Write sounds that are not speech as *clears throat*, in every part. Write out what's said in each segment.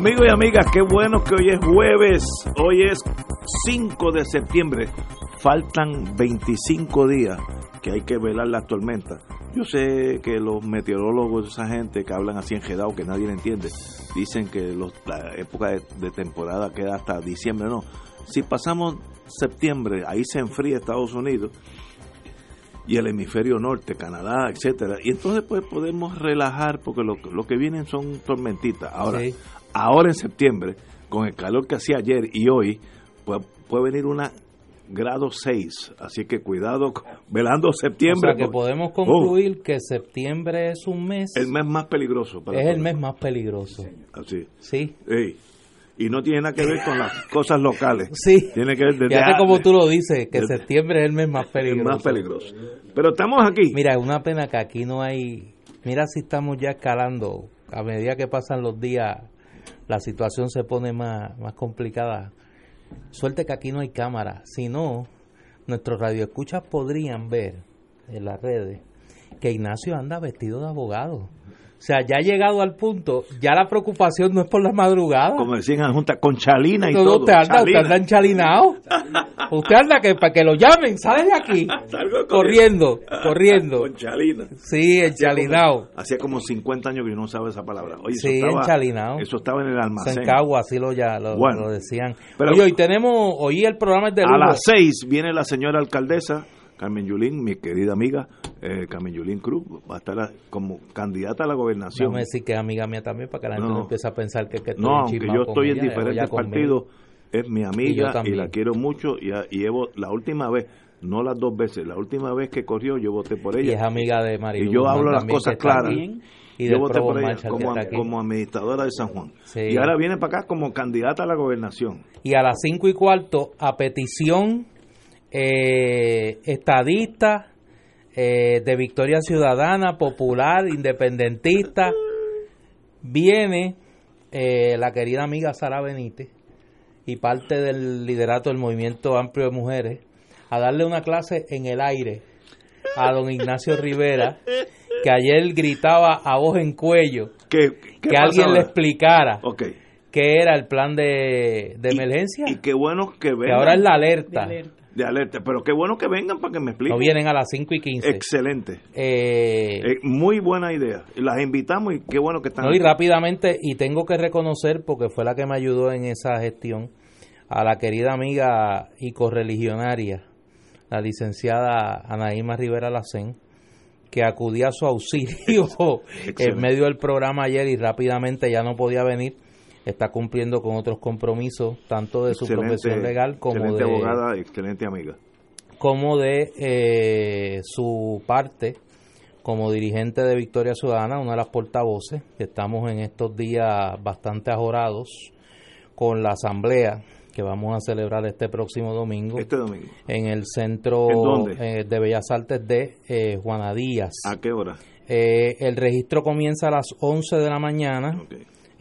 Amigos y amigas, qué bueno que hoy es jueves, hoy es 5 de septiembre, faltan 25 días que hay que velar las tormentas. Yo sé que los meteorólogos, esa gente que hablan así enjedado, que nadie le entiende, dicen que la época de, temporada queda hasta diciembre, no. Si pasamos septiembre, ahí se enfría Estados Unidos y el hemisferio norte, Canadá, etcétera, y entonces pues podemos relajar porque lo, que vienen son tormentitas. Ahora. Ahora en septiembre, con el calor que hacía ayer y hoy, puede venir una grado 6, así que cuidado, velando septiembre. o sea que podemos Oh, concluir que septiembre es un mes, el mes más peligroso. Para es el mes más peligroso. Así. Sí. Ey. Y no tiene nada que ver con las cosas locales. *laughs* Sí. Tiene que ver desde Fíjate como tú lo dices, que septiembre es el mes más *laughs* el peligroso. más peligroso. Pero estamos aquí. Mira, es una pena que aquí no hay. Mira si estamos ya escalando. A medida que pasan los días, la situación se pone más, más complicada. Suerte que aquí no hay cámara. Si no, nuestros radioescuchas podrían ver en las redes que Ignacio anda vestido de abogado. O sea, ya ha llegado al punto, ya la preocupación no es por la madrugada. Como decían en Junta, con chalina y No, todo. usted anda, usted anda enchalinado. Usted anda que para que lo llamen, sale de aquí. *laughs* Corriendo, corriendo. Con chalina. Sí, enchalinado. Hacía como 50 años que yo no sabía esa palabra. Oye, Sí, eso estaba, enchalinado. Eso estaba en el almacén. Sencagua, así lo, ya, lo, Bueno, lo decían. pero- Oye, hoy tenemos, hoy el programa es de A las 6 viene la señora alcaldesa, Carmen Yulín, mi querida amiga, eh, Carmen Yulín Cruz, va a estar a- como candidata a la gobernación. Déjame decir que es amiga mía también, para que la gente No. no, empiece a pensar que, que estoy No, aunque yo estoy en ella, diferentes partidos, es mi Y amiga y, la quiero mucho y, a- y llevo la última vez, no las dos veces, la última vez que corrió yo voté por Y ella. es amiga de María Y yo hablo las cosas claras. Y yo voté por ella como, como administradora de San Juan. Sí. Y ahora viene para acá como candidata a la gobernación. Y a las cinco y cuarto, a petición eh, estadista, eh, de Victoria Ciudadana, Popular, Independentista, viene eh, la querida amiga Sara Benítez y parte del liderato del Movimiento Amplio de Mujeres a darle una clase en el aire a don Ignacio Rivera, que ayer gritaba a voz en cuello ¿Qué, qué que pasa alguien le explicara Ok. qué era el plan de, de Y- emergencia, Y, qué bueno que vengan. que ahora es la alerta. De alerta. Pero qué bueno que vengan para que me expliquen. No vienen a las 5 y 15. Excelente. Eh, Eh, muy buena idea. Las invitamos y qué bueno que están no, y aquí. rápidamente, y tengo que reconocer, porque fue la que me ayudó en esa gestión, a la querida amiga y correligionaria, la licenciada Anaíma Rivera Lacén, que acudía a su auxilio *laughs* en medio del programa ayer y rápidamente ya no podía venir. Está cumpliendo con otros compromisos, tanto de su Excelente, profesión legal como excelente de, abogada excelente amiga. como de eh, su parte como dirigente de Victoria Ciudadana, una de las portavoces, que estamos en estos días bastante ajorados con la asamblea que vamos a celebrar este próximo domingo Este domingo. en el centro eh, de Bellas Artes de eh, Juana Díaz. ¿A qué hora? Eh, el registro comienza a las 11 de la mañana.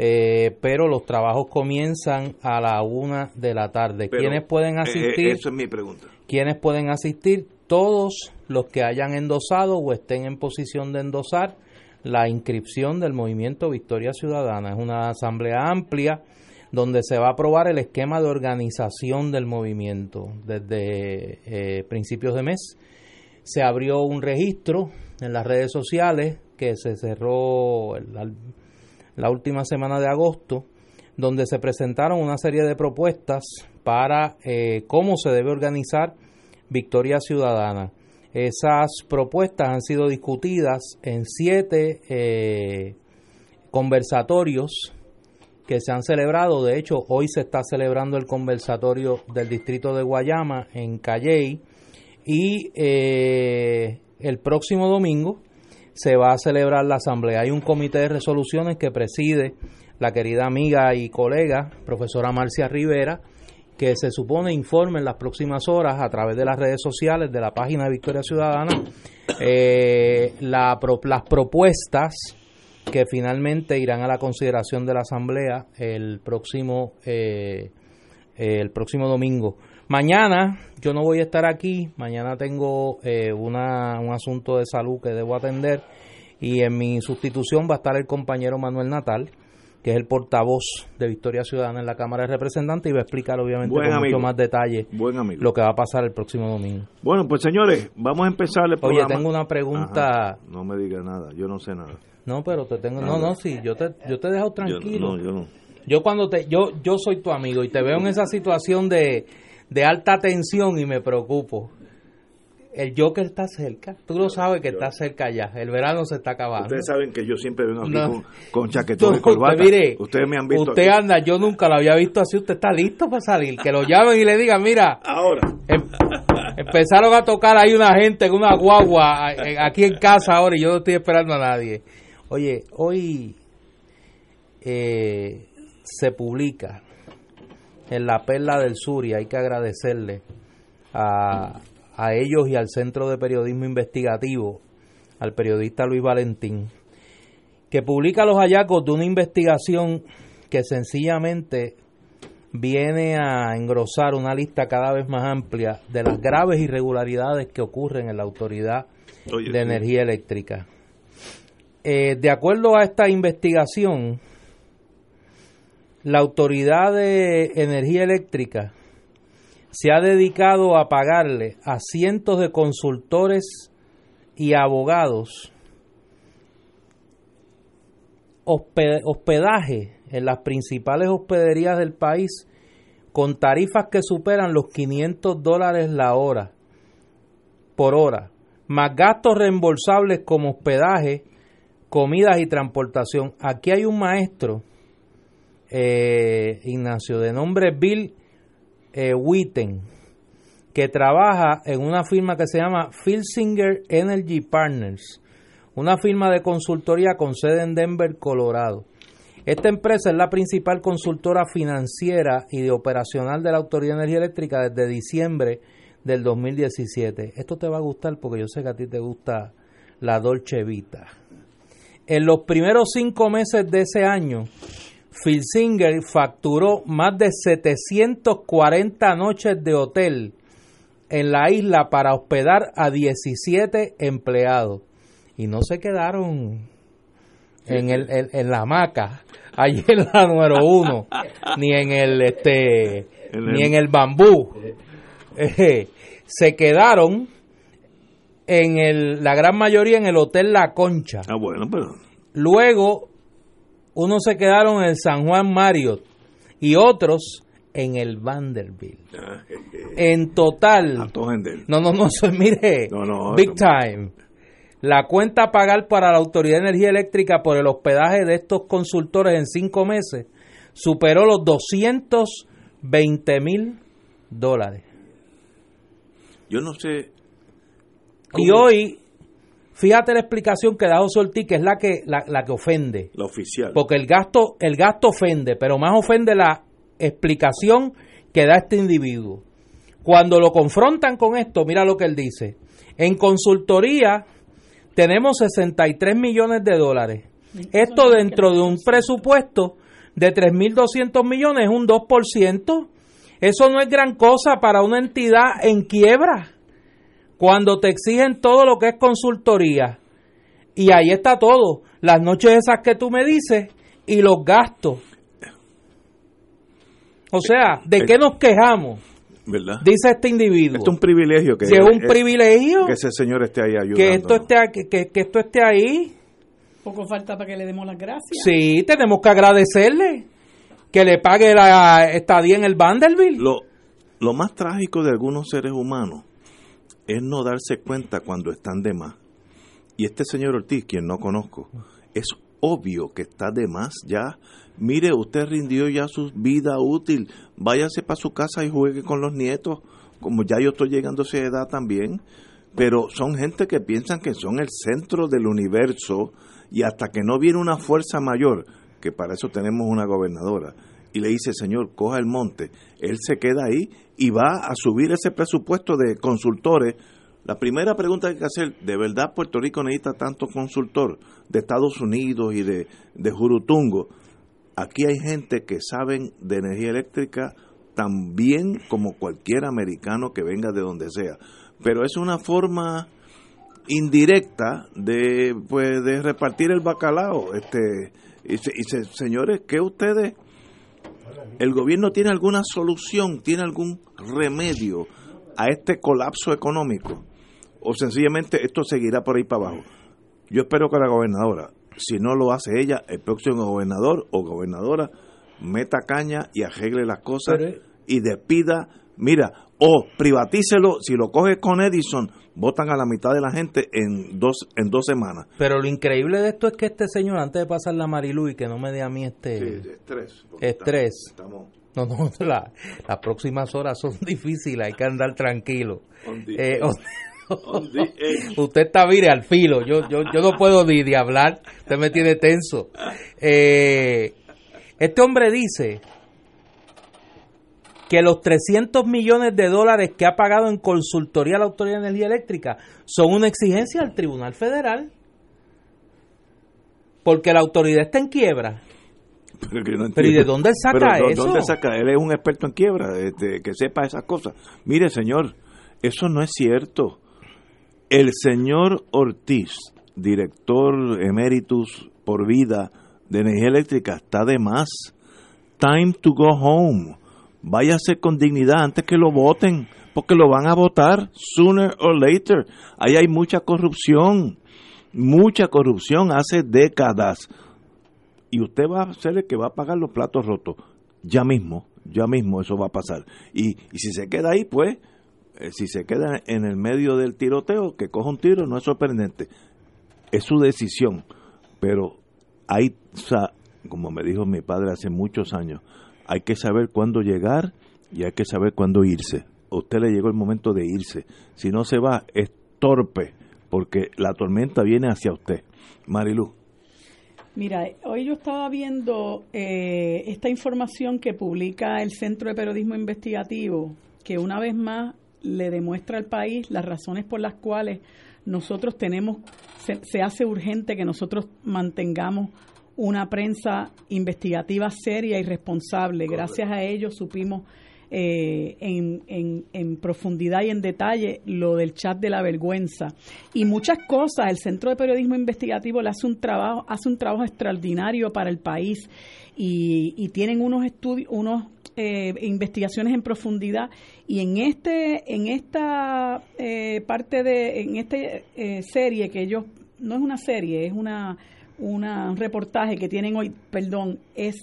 Eh, pero los trabajos comienzan a la 1 de la tarde. Pero, ¿Quiénes pueden eh, eh, asistir? eso es mi pregunta. ¿Quiénes pueden asistir? Todos los que hayan endosado o estén en posición de endosar la inscripción del movimiento Victoria Ciudadana. Es una asamblea amplia donde se va a aprobar el esquema de organización del movimiento desde eh, principios de mes. Se abrió un registro en las redes sociales que se cerró el- la, última semana de agosto donde se presentaron una serie de propuestas para eh, cómo se debe organizar Victoria Ciudadana. Esas propuestas han sido discutidas en siete eh, conversatorios que se han celebrado. De hecho, hoy se está celebrando el conversatorio del distrito de Guayama en Calley y eh, el próximo domingo se va a celebrar la asamblea. Hay un comité de resoluciones que preside la querida amiga y colega profesora Marcia Rivera, que se supone informe en las próximas horas a través de las redes sociales de la página de Victoria Ciudadana eh, las propuestas que finalmente irán a la consideración de la Asamblea el próximo, eh, el próximo domingo. Mañana yo no voy a estar aquí, mañana tengo eh, una, un asunto de salud que debo atender y en mi sustitución va a estar el compañero Manuel Natal que es el portavoz de Victoria Ciudadana en la Cámara de Representantes y va a explicar obviamente con mucho más detalle lo que va a pasar el próximo domingo. Bueno, pues señores, vamos a empezar el programa. Oye, tengo una pregunta. No me diga nada, yo no sé nada. No, pero te tengo, no, no, sí, yo te, yo te he dejado tranquilo. Yo, no, yo no. Yo cuando te, yo, yo soy tu amigo y te veo en esa situación de, de alta tensión y me preocupo el Joker está cerca. Tú lo sabes que está cerca ya. El verano se está acabando. Ustedes saben que yo siempre vengo aquí con, con *laughs* chaquetón y corbata. Ustedes me han visto. Usted anda, yo nunca lo había visto así. Usted está listo para salir. Que lo llamen y le digan, mira. Ahora. Em, empezaron a tocar ahí una gente en una guagua aquí en casa ahora y yo no estoy esperando a nadie. Oye, hoy eh, se publica en la Perla del Sur y hay que agradecerle a, a ellos y al Centro de Periodismo Investigativo, al periodista Luis Valentín, que publica los hallazgos de una investigación que sencillamente viene a engrosar una lista cada vez más amplia de las graves irregularidades que ocurren en la Autoridad de Energía Eléctrica. Eh, de acuerdo a esta investigación, la Autoridad de Energía Eléctrica se ha dedicado a pagarle a cientos de consultores y abogados hospedaje en las principales hospederías del país con tarifas que superan los 500 dólares la hora por hora, más gastos reembolsables como hospedaje, comidas y transportación. Aquí hay un maestro, eh, Ignacio, de nombre Bill eh, Witten, que trabaja en una firma que se llama Filsinger Energy Partners, una firma de consultoría con sede en Denver, Colorado. Esta empresa es la principal consultora financiera y de operacional de la Autoridad de Energía Eléctrica desde diciembre del 2017. Esto te va a gustar porque yo sé que a ti te gusta la Dolce Vita. En los primeros cinco meses de ese año, Phil Singer facturó más de 740 noches de hotel en la isla para hospedar a 17 empleados. Y no se quedaron en, el, en, la hamaca, allí en la número uno, ni en el este, ni en el bambú. Eh, se quedaron en el, la gran mayoría en el Hotel La Concha. Ah, bueno, pero... Luego unos se quedaron en el San Juan Marriott y otros en el Vanderbilt. Ah, en total. No, no, no, mire, big time. La cuenta a pagar para la Autoridad de Energía Eléctrica por el hospedaje de estos consultores en cinco meses superó los 220 mil dólares. Yo no sé. Y hoy Fíjate la explicación que da José Ortiz, que es la que, la, que ofende. La oficial. Porque el gasto, el gasto ofende, pero más ofende la explicación que da este individuo. Cuando lo confrontan con esto, mira lo que él dice. En consultoría tenemos 63 millones de dólares. Esto dentro de un presupuesto de 3.200 millones es un 2%. Eso no es gran cosa para una entidad en quiebra cuando te exigen todo lo que es consultoría. Y ahí está todo, las noches esas que tú me dices y los gastos. O sea, ¿de qué nos quejamos? ¿verdad? Dice este individuo. es un privilegio que si es un privilegio que ese señor esté ahí ayudando. Que esto esté que, que esto esté ahí. Poco falta para que le demos las gracias. Sí, tenemos que agradecerle. que le pague la estadía en el Vanderbilt. Lo, lo más trágico de algunos seres humanos es no darse cuenta cuando están de más. Y este señor Ortiz, quien no conozco, es obvio que está de más ya. Mire, usted rindió ya su vida útil, váyase para su casa y juegue con los nietos, como ya yo estoy llegando a esa edad también. Pero son gente que piensan que son el centro del universo y hasta que no viene una fuerza mayor, que para eso tenemos una gobernadora, y le dice, Señor, coja el monte, él se queda ahí y va a subir ese presupuesto de consultores. La primera pregunta que hay que hacer, ¿de verdad Puerto Rico necesita tanto consultor de Estados Unidos y de, de Jurutungo? Aquí hay gente que saben de energía eléctrica tan bien como cualquier americano que venga de donde sea. Pero es una forma indirecta de pues de repartir el bacalao este y, y señores que ustedes el gobierno tiene alguna solución tiene algún remedio a este colapso económico o sencillamente esto seguirá por ahí para abajo yo espero que la gobernadora si no lo hace ella el próximo gobernador o gobernadora meta caña y arregle las cosas y despida. Mira o privatícelo si lo coges con Edison votan a la mitad de la gente en dos en dos semanas. Pero lo increíble de esto es que este señor, antes de pasar la Marilu y que no me dé a mí este estrés, estrés no, no, *laughs* las próximas horas son *laughs* difíciles, hay que andar tranquilo. Eh, *laughs* usted está, mire, al filo, yo, yo, yo no puedo ni de hablar, usted me tiene tenso. Eh, este hombre dice que los 300 millones de dólares que ha pagado en consultoría a la Autoridad de Energía Eléctrica son una exigencia al Tribunal Federal. Porque la autoridad está en quiebra. Pero, ¿y de dónde saca eso? ¿Dónde saca? Él es un experto en quiebra, este, que sepa esas cosas. Mire, señor, eso no es cierto. El señor Ortiz, director emeritus por vida de energía eléctrica, está de más. Time to go home váyase con dignidad antes que lo voten, porque lo van a votar sooner or later. Ahí hay mucha corrupción, mucha corrupción hace décadas. Y usted va a ser el que va a pagar los platos rotos. Ya mismo, ya mismo eso va a pasar. Y, y si se queda ahí, pues, eh, si se queda en el medio del tiroteo, que coja un tiro, no es sorprendente. Es su decisión. Pero hay, como me dijo mi padre hace muchos años, hay que saber cuándo llegar y hay que saber cuándo irse. A usted le llegó el momento de irse. Si no se va, es torpe, porque la tormenta viene hacia usted. Marilu. Mira, hoy yo estaba viendo eh, esta información que publica el Centro de Periodismo Investigativo, que una vez más le demuestra al país las razones por las cuales nosotros tenemos, se hace urgente que nosotros mantengamos una prensa investigativa seria y responsable. Gracias a ellos supimos eh, en, en, profundidad y en detalle lo del chat de la vergüenza y muchas cosas. El Centro de Periodismo Investigativo le hace un trabajo, hace un trabajo extraordinario para el país y, tienen unos estudios, unos eh, investigaciones en profundidad y en este, en esta eh, parte de, en esta serie que ellos no es una serie, es una un reportaje que tienen hoy, perdón, es,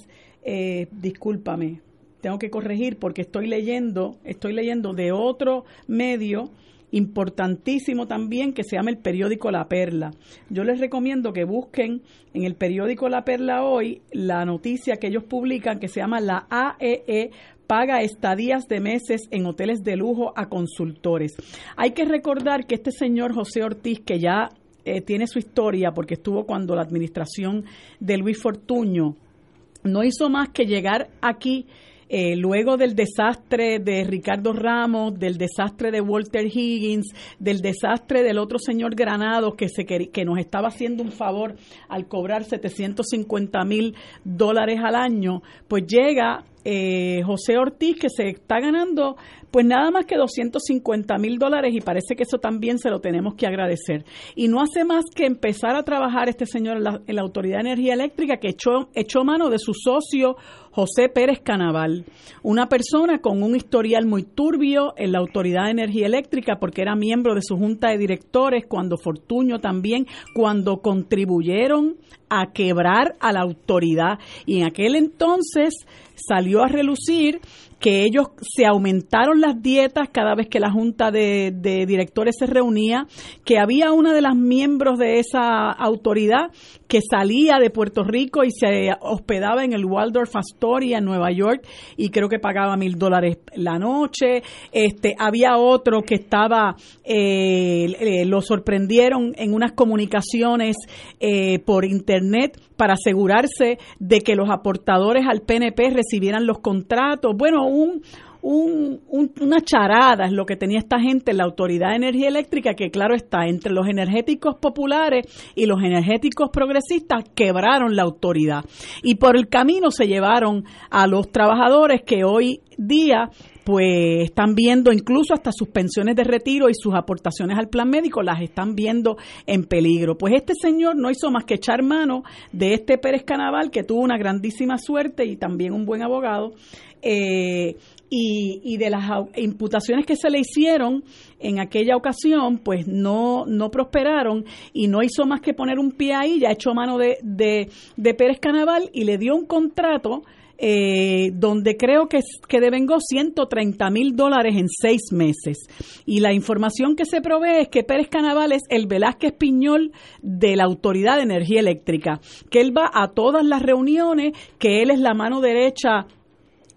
eh, discúlpame, tengo que corregir porque estoy leyendo, estoy leyendo de otro medio importantísimo también que se llama el periódico La Perla. Yo les recomiendo que busquen en el periódico La Perla hoy la noticia que ellos publican que se llama la AEE e paga estadías de meses en hoteles de lujo a consultores. Hay que recordar que este señor José Ortiz, que ya eh, tiene su historia porque estuvo cuando la administración de Luis Fortuño no hizo más que llegar aquí eh, luego del desastre de Ricardo Ramos, del desastre de Walter Higgins, del desastre del otro señor Granados que, se, que nos estaba haciendo un favor al cobrar 750 mil dólares al año, pues llega eh, José Ortiz, que se está ganando pues nada más que 250 mil dólares y parece que eso también se lo tenemos que agradecer. Y no hace más que empezar a trabajar este señor en la, Autoridad de Energía Eléctrica que echó, echó mano de su socio José Pérez Canaval, una persona con un historial muy turbio en la Autoridad de Energía Eléctrica porque era miembro de su junta de directores cuando Fortuño también, cuando contribuyeron a quebrar a la autoridad. Y en aquel entonces salió a relucir que ellos se aumentaron las dietas cada vez que la junta de, directores se reunía, que había una de las miembros de esa autoridad que salía de Puerto Rico y se hospedaba en el Waldorf Astoria en Nueva York y creo que pagaba mil dólares la noche. Este, había otro que estaba, eh, lo sorprendieron en unas comunicaciones eh, por internet para asegurarse de que los aportadores al PNP recibieran los contratos. Bueno, un, un, una charada es lo que tenía esta gente en la Autoridad de Energía Eléctrica, que claro está, entre los energéticos populares y los energéticos progresistas quebraron la autoridad. Y por el camino se llevaron a los trabajadores que hoy día pues están viendo incluso hasta sus pensiones de retiro y sus aportaciones al plan médico las están viendo en peligro. Pues este señor no hizo más que echar mano de este Pérez Canaval que tuvo una grandísima suerte y también un buen abogado. Eh, y, y, de las imputaciones que se le hicieron en aquella ocasión, pues no, no prosperaron y no hizo más que poner un pie ahí, ya echó mano de, de, de Pérez Canaval y le dio un contrato eh, donde creo que, que devengó 130 mil dólares en seis meses. Y la información que se provee es que Pérez Canaval es el Velázquez Piñol de la Autoridad de Energía Eléctrica, que él va a todas las reuniones, que él es la mano derecha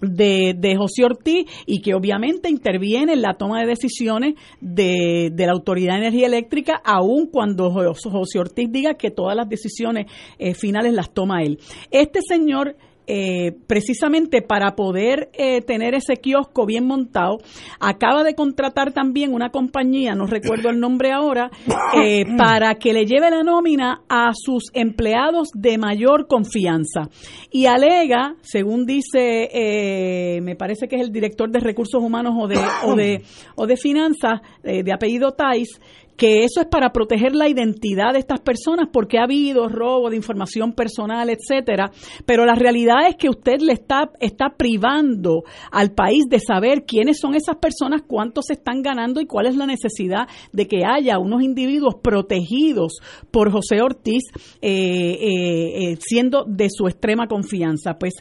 de, de, José Ortiz y que obviamente interviene en la toma de decisiones de, de la Autoridad de Energía Eléctrica, aun cuando José Ortiz diga que todas las decisiones eh, finales las toma él. Este señor eh, precisamente para poder eh, tener ese kiosco bien montado, acaba de contratar también una compañía, no recuerdo el nombre ahora, eh, *coughs* para que le lleve la nómina a sus empleados de mayor confianza. Y alega, según dice, me parece que es el director de recursos humanos o de, o de, *coughs* o de finanzas, de apellido Tais, que eso es para proteger la identidad de estas personas porque ha habido robo de información personal, etcétera, pero la realidad es que usted le está está privando al país de saber quiénes son esas personas, cuántos se están ganando y cuál es la necesidad de que haya unos individuos protegidos por José Ortiz eh, eh, eh, siendo de su extrema confianza. Pues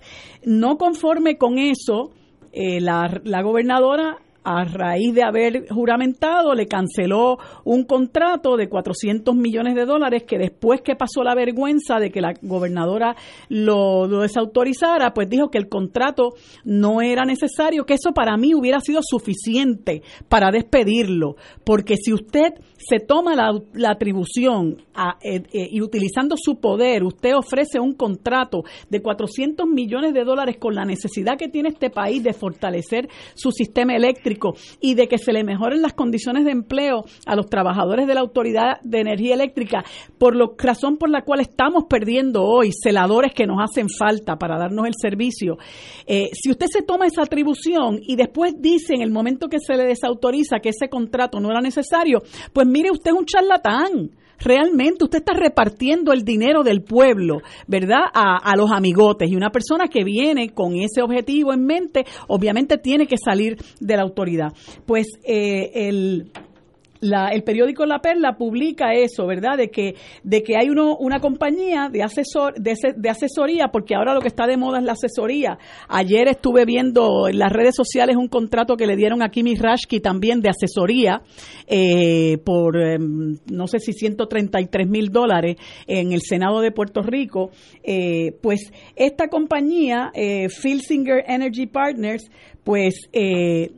no conforme con eso, la, la gobernadora a raíz de haber juramentado, le canceló un contrato de 400 millones de dólares que después que pasó la vergüenza de que la gobernadora lo, desautorizara, pues dijo que el contrato no era necesario, que eso para mí hubiera sido suficiente para despedirlo, porque si usted se toma la, atribución eh, eh, y utilizando su poder, usted ofrece un contrato de 400 millones de dólares con la necesidad que tiene este país de fortalecer su sistema eléctrico y de que se le mejoren las condiciones de empleo a los trabajadores de la Autoridad de Energía Eléctrica, por la razón por la cual estamos perdiendo hoy celadores que nos hacen falta para darnos el servicio. Eh, si usted se toma esa atribución y después dice en el momento que se le desautoriza que ese contrato no era necesario, pues mire, usted es un charlatán. Realmente usted está repartiendo el dinero del pueblo, ¿verdad? A, los amigotes. Y una persona que viene con ese objetivo en mente, obviamente tiene que salir de la autoridad. Pues eh, el el periódico La Perla publica eso, ¿verdad? De que, de que hay uno, una compañía de, asesor, de, asesoría, porque ahora lo que está de moda es la asesoría. Ayer estuve viendo en las redes sociales un contrato que le dieron a Kimi Rashki también de asesoría eh, por, em, no sé si 133 mil dólares en el Senado de Puerto Rico. Eh, pues esta compañía, eh, Filsinger Energy Partners, pues eh,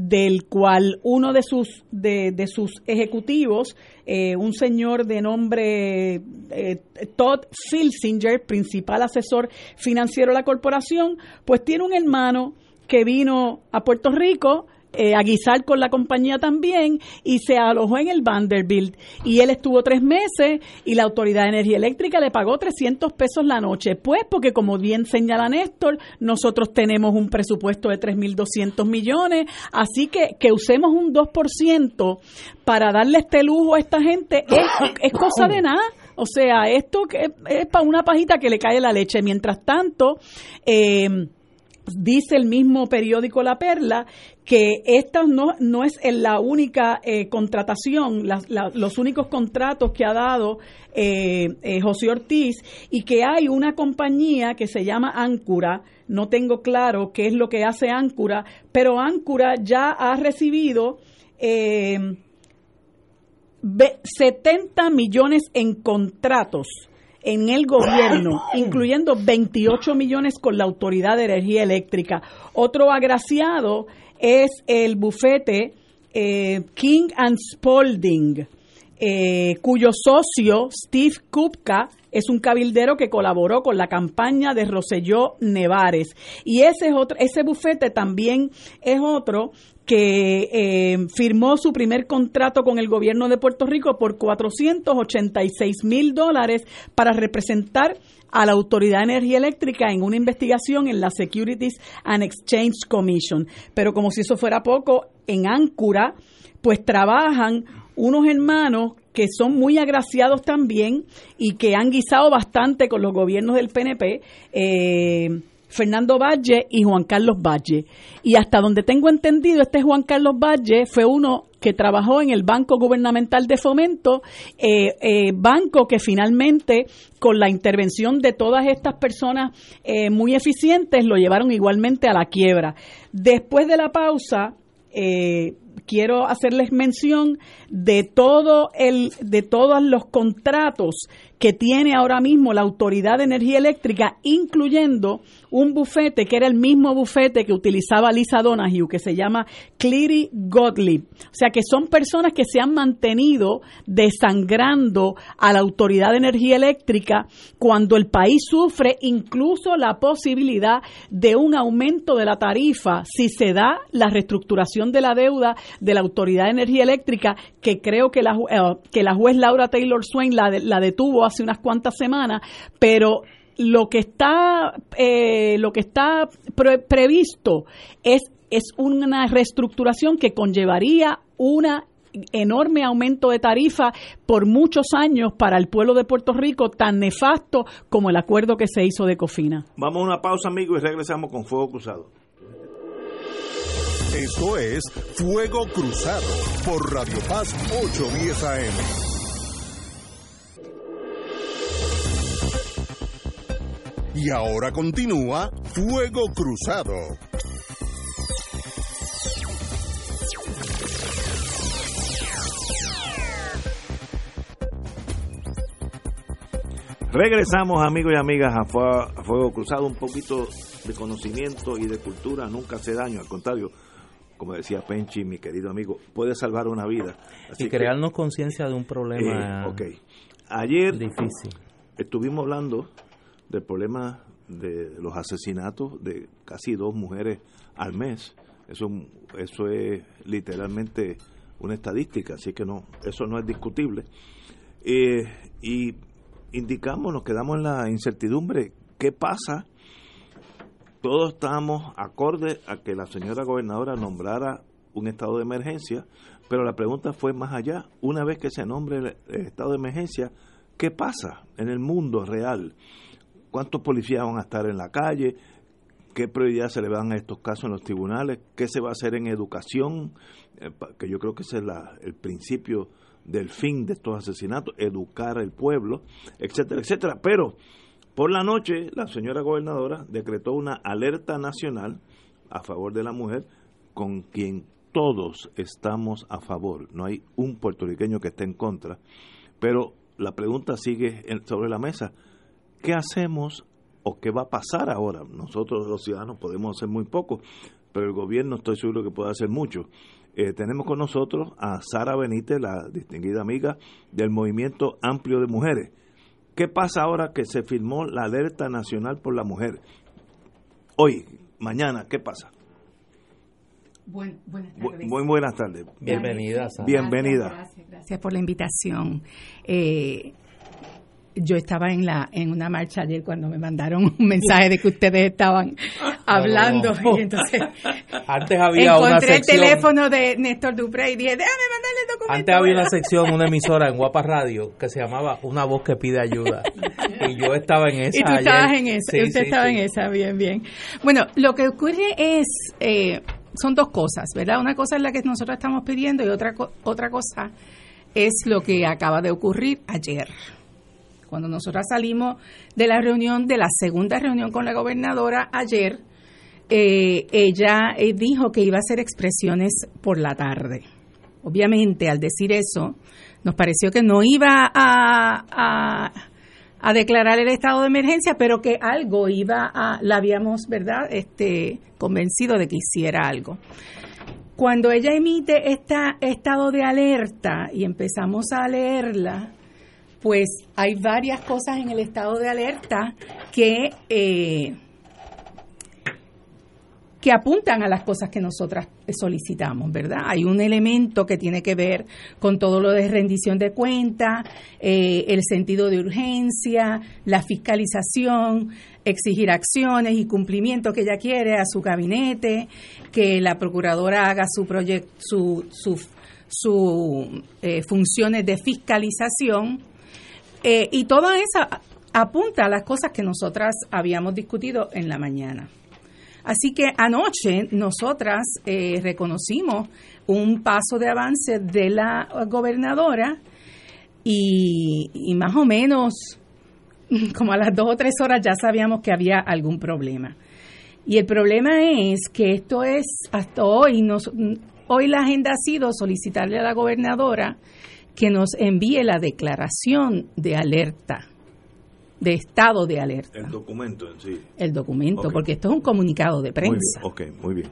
del cual uno de sus, de, de sus ejecutivos, eh, un señor de nombre eh, Todd Filsinger, principal asesor financiero de la corporación, pues tiene un hermano que vino a Puerto Rico eh, a guisar con la compañía también y se alojó en el Vanderbilt. Y él estuvo tres meses y la Autoridad de Energía Eléctrica le pagó 300 pesos la noche. Pues porque como bien señala Néstor, nosotros tenemos un presupuesto de 3.200 millones, así que que usemos un 2% para darle este lujo a esta gente es, cosa de nada. O sea, esto que es para una pajita que le cae la leche. Mientras tanto, eh, dice el mismo periódico La Perla que esta no, no es la única eh, contratación, los únicos contratos que ha dado eh, eh, José Ortiz y que hay una compañía que se llama Áncura, no tengo claro qué es lo que hace Áncura, pero Áncura ya ha recibido 70 millones en contratos en el gobierno, *coughs* incluyendo 28 millones con la Autoridad de Energía Eléctrica. Otro agraciado es el bufete eh, King and Spalding, eh, cuyo socio Steve Kupka es un cabildero que colaboró con la campaña de Roselló Nevares. Y ese, es otro, ese bufete también es otro que eh, firmó su primer contrato con el gobierno de Puerto Rico por 486 mil dólares para representar a la Autoridad de Energía Eléctrica en una investigación en la Securities and Exchange Commission. Pero como si eso fuera poco, en Áncora, pues trabajan unos hermanos que son muy agraciados también y que han guisado bastante con los gobiernos del PNP. Eh, Fernando Valle y Juan Carlos Valle. Y hasta donde tengo entendido, este Juan Carlos Valle fue uno que trabajó en el Banco Gubernamental de Fomento, eh, eh, banco que finalmente, con la intervención de todas estas personas eh, muy eficientes, lo llevaron igualmente a la quiebra. Después de la pausa, quiero hacerles mención de todo el de todos los contratos que tiene ahora mismo la Autoridad de Energía Eléctrica, incluyendo un bufete que era el mismo bufete que utilizaba Lisa Donahue, que se llama Cleary Gottlieb. O sea, que son personas que se han mantenido desangrando a la Autoridad de Energía Eléctrica cuando el país sufre incluso la posibilidad de un aumento de la tarifa si se da la reestructuración de la deuda de la Autoridad de Energía Eléctrica, que creo que la, eh, que la juez Laura Taylor Swain la, la detuvo hace unas cuantas semanas, pero lo que está, eh, lo que está previsto es, es una reestructuración que conllevaría una enorme aumento de tarifa por muchos años para el pueblo de Puerto Rico, tan nefasto como el acuerdo que se hizo de Cofina. Vamos a una pausa, amigos, y regresamos con Fuego Cruzado. Esto es Fuego Cruzado por Radio Paz 810 AM. Y ahora continúa Fuego Cruzado. Regresamos amigos y amigas a Fuego Cruzado, un poquito de conocimiento y de cultura nunca hace daño, al contrario, como decía Penchi, mi querido amigo, puede salvar una vida. y crearnos conciencia de un problema eh, okay. Ayer difícil. estuvimos hablando del problema de los asesinatos de casi dos mujeres al mes. Eso, eso es literalmente una estadística, así que no, eso no es discutible. Eh, y indicamos, nos quedamos en la incertidumbre, ¿qué pasa? Todos estamos acorde a que la señora gobernadora nombrara un estado de emergencia, pero la pregunta fue más allá. Una vez que se nombre el estado de emergencia, ¿qué pasa en el mundo real? Cuántos policías van a estar en la calle, qué prioridad se le dan a estos casos en los tribunales, qué se va a hacer en educación, eh, que yo creo que ese es el principio del fin de estos asesinatos, educar al pueblo, etcétera, etcétera. Pero por la noche la señora gobernadora decretó una alerta nacional a favor de la mujer con quien todos estamos a favor. No hay un puertorriqueño que esté en contra. Pero la pregunta sigue sobre la mesa. ¿Qué hacemos o qué va a pasar ahora? Nosotros los ciudadanos podemos hacer muy poco, pero el gobierno estoy seguro que puede hacer mucho. Eh, tenemos con nosotros a Sara Benítez, la distinguida amiga del Movimiento Amplio de Mujeres. ¿Qué pasa ahora que se firmó la alerta nacional por la mujer? Hoy, mañana, ¿qué pasa? buenas tardes. Muy buenas tardes. Bienvenida. Bienvenida. Gracias, gracias, por la invitación. Eh, yo estaba en la en una marcha ayer cuando me mandaron un mensaje de que ustedes estaban *laughs* hablando. Y entonces *laughs* antes había una sección, el teléfono de Néstor Dupré y dije déjame mandarle el documento antes había una sección una emisora en Guapa Radio que se llamaba una voz que pide ayuda. *laughs* Y yo estaba en esa y tú estabas en esa usted estaba en esa bien bien. Bueno lo que ocurre es eh, son dos cosas verdad una cosa es la que nosotros estamos pidiendo y otra otra cosa es lo que acaba de ocurrir ayer cuando nosotros salimos de la reunión, de la segunda reunión con la gobernadora ayer, eh, ella eh, dijo que iba a hacer expresiones por la tarde. Obviamente, al decir eso, nos pareció que no iba a, a, declarar el estado de emergencia, pero que algo iba a, la habíamos, ¿verdad?, este, convencido de que hiciera algo. Cuando ella emite este estado de alerta y empezamos a leerla, pues hay varias cosas en el estado de alerta que, eh, que apuntan a las cosas que nosotras solicitamos, ¿verdad? Hay un elemento que tiene que ver con todo lo de rendición de cuentas, eh, el sentido de urgencia, la fiscalización, exigir acciones y cumplimiento que ella quiere a su gabinete, que la procuradora haga su proyecto, su, su, su eh, funciones de fiscalización eh, y todo eso apunta a las cosas que nosotras habíamos discutido en la mañana. Así que anoche nosotras eh, reconocimos un paso de avance de la gobernadora y, y, más o menos *laughs* como a las dos o tres horas ya sabíamos que había algún problema. Y el problema es que esto es hasta hoy, nos, hoy la agenda ha sido solicitarle a la gobernadora que nos envíe la declaración de alerta, de estado de alerta. El documento en sí. El documento, porque esto es un comunicado de prensa. Muy bien, ok, muy bien.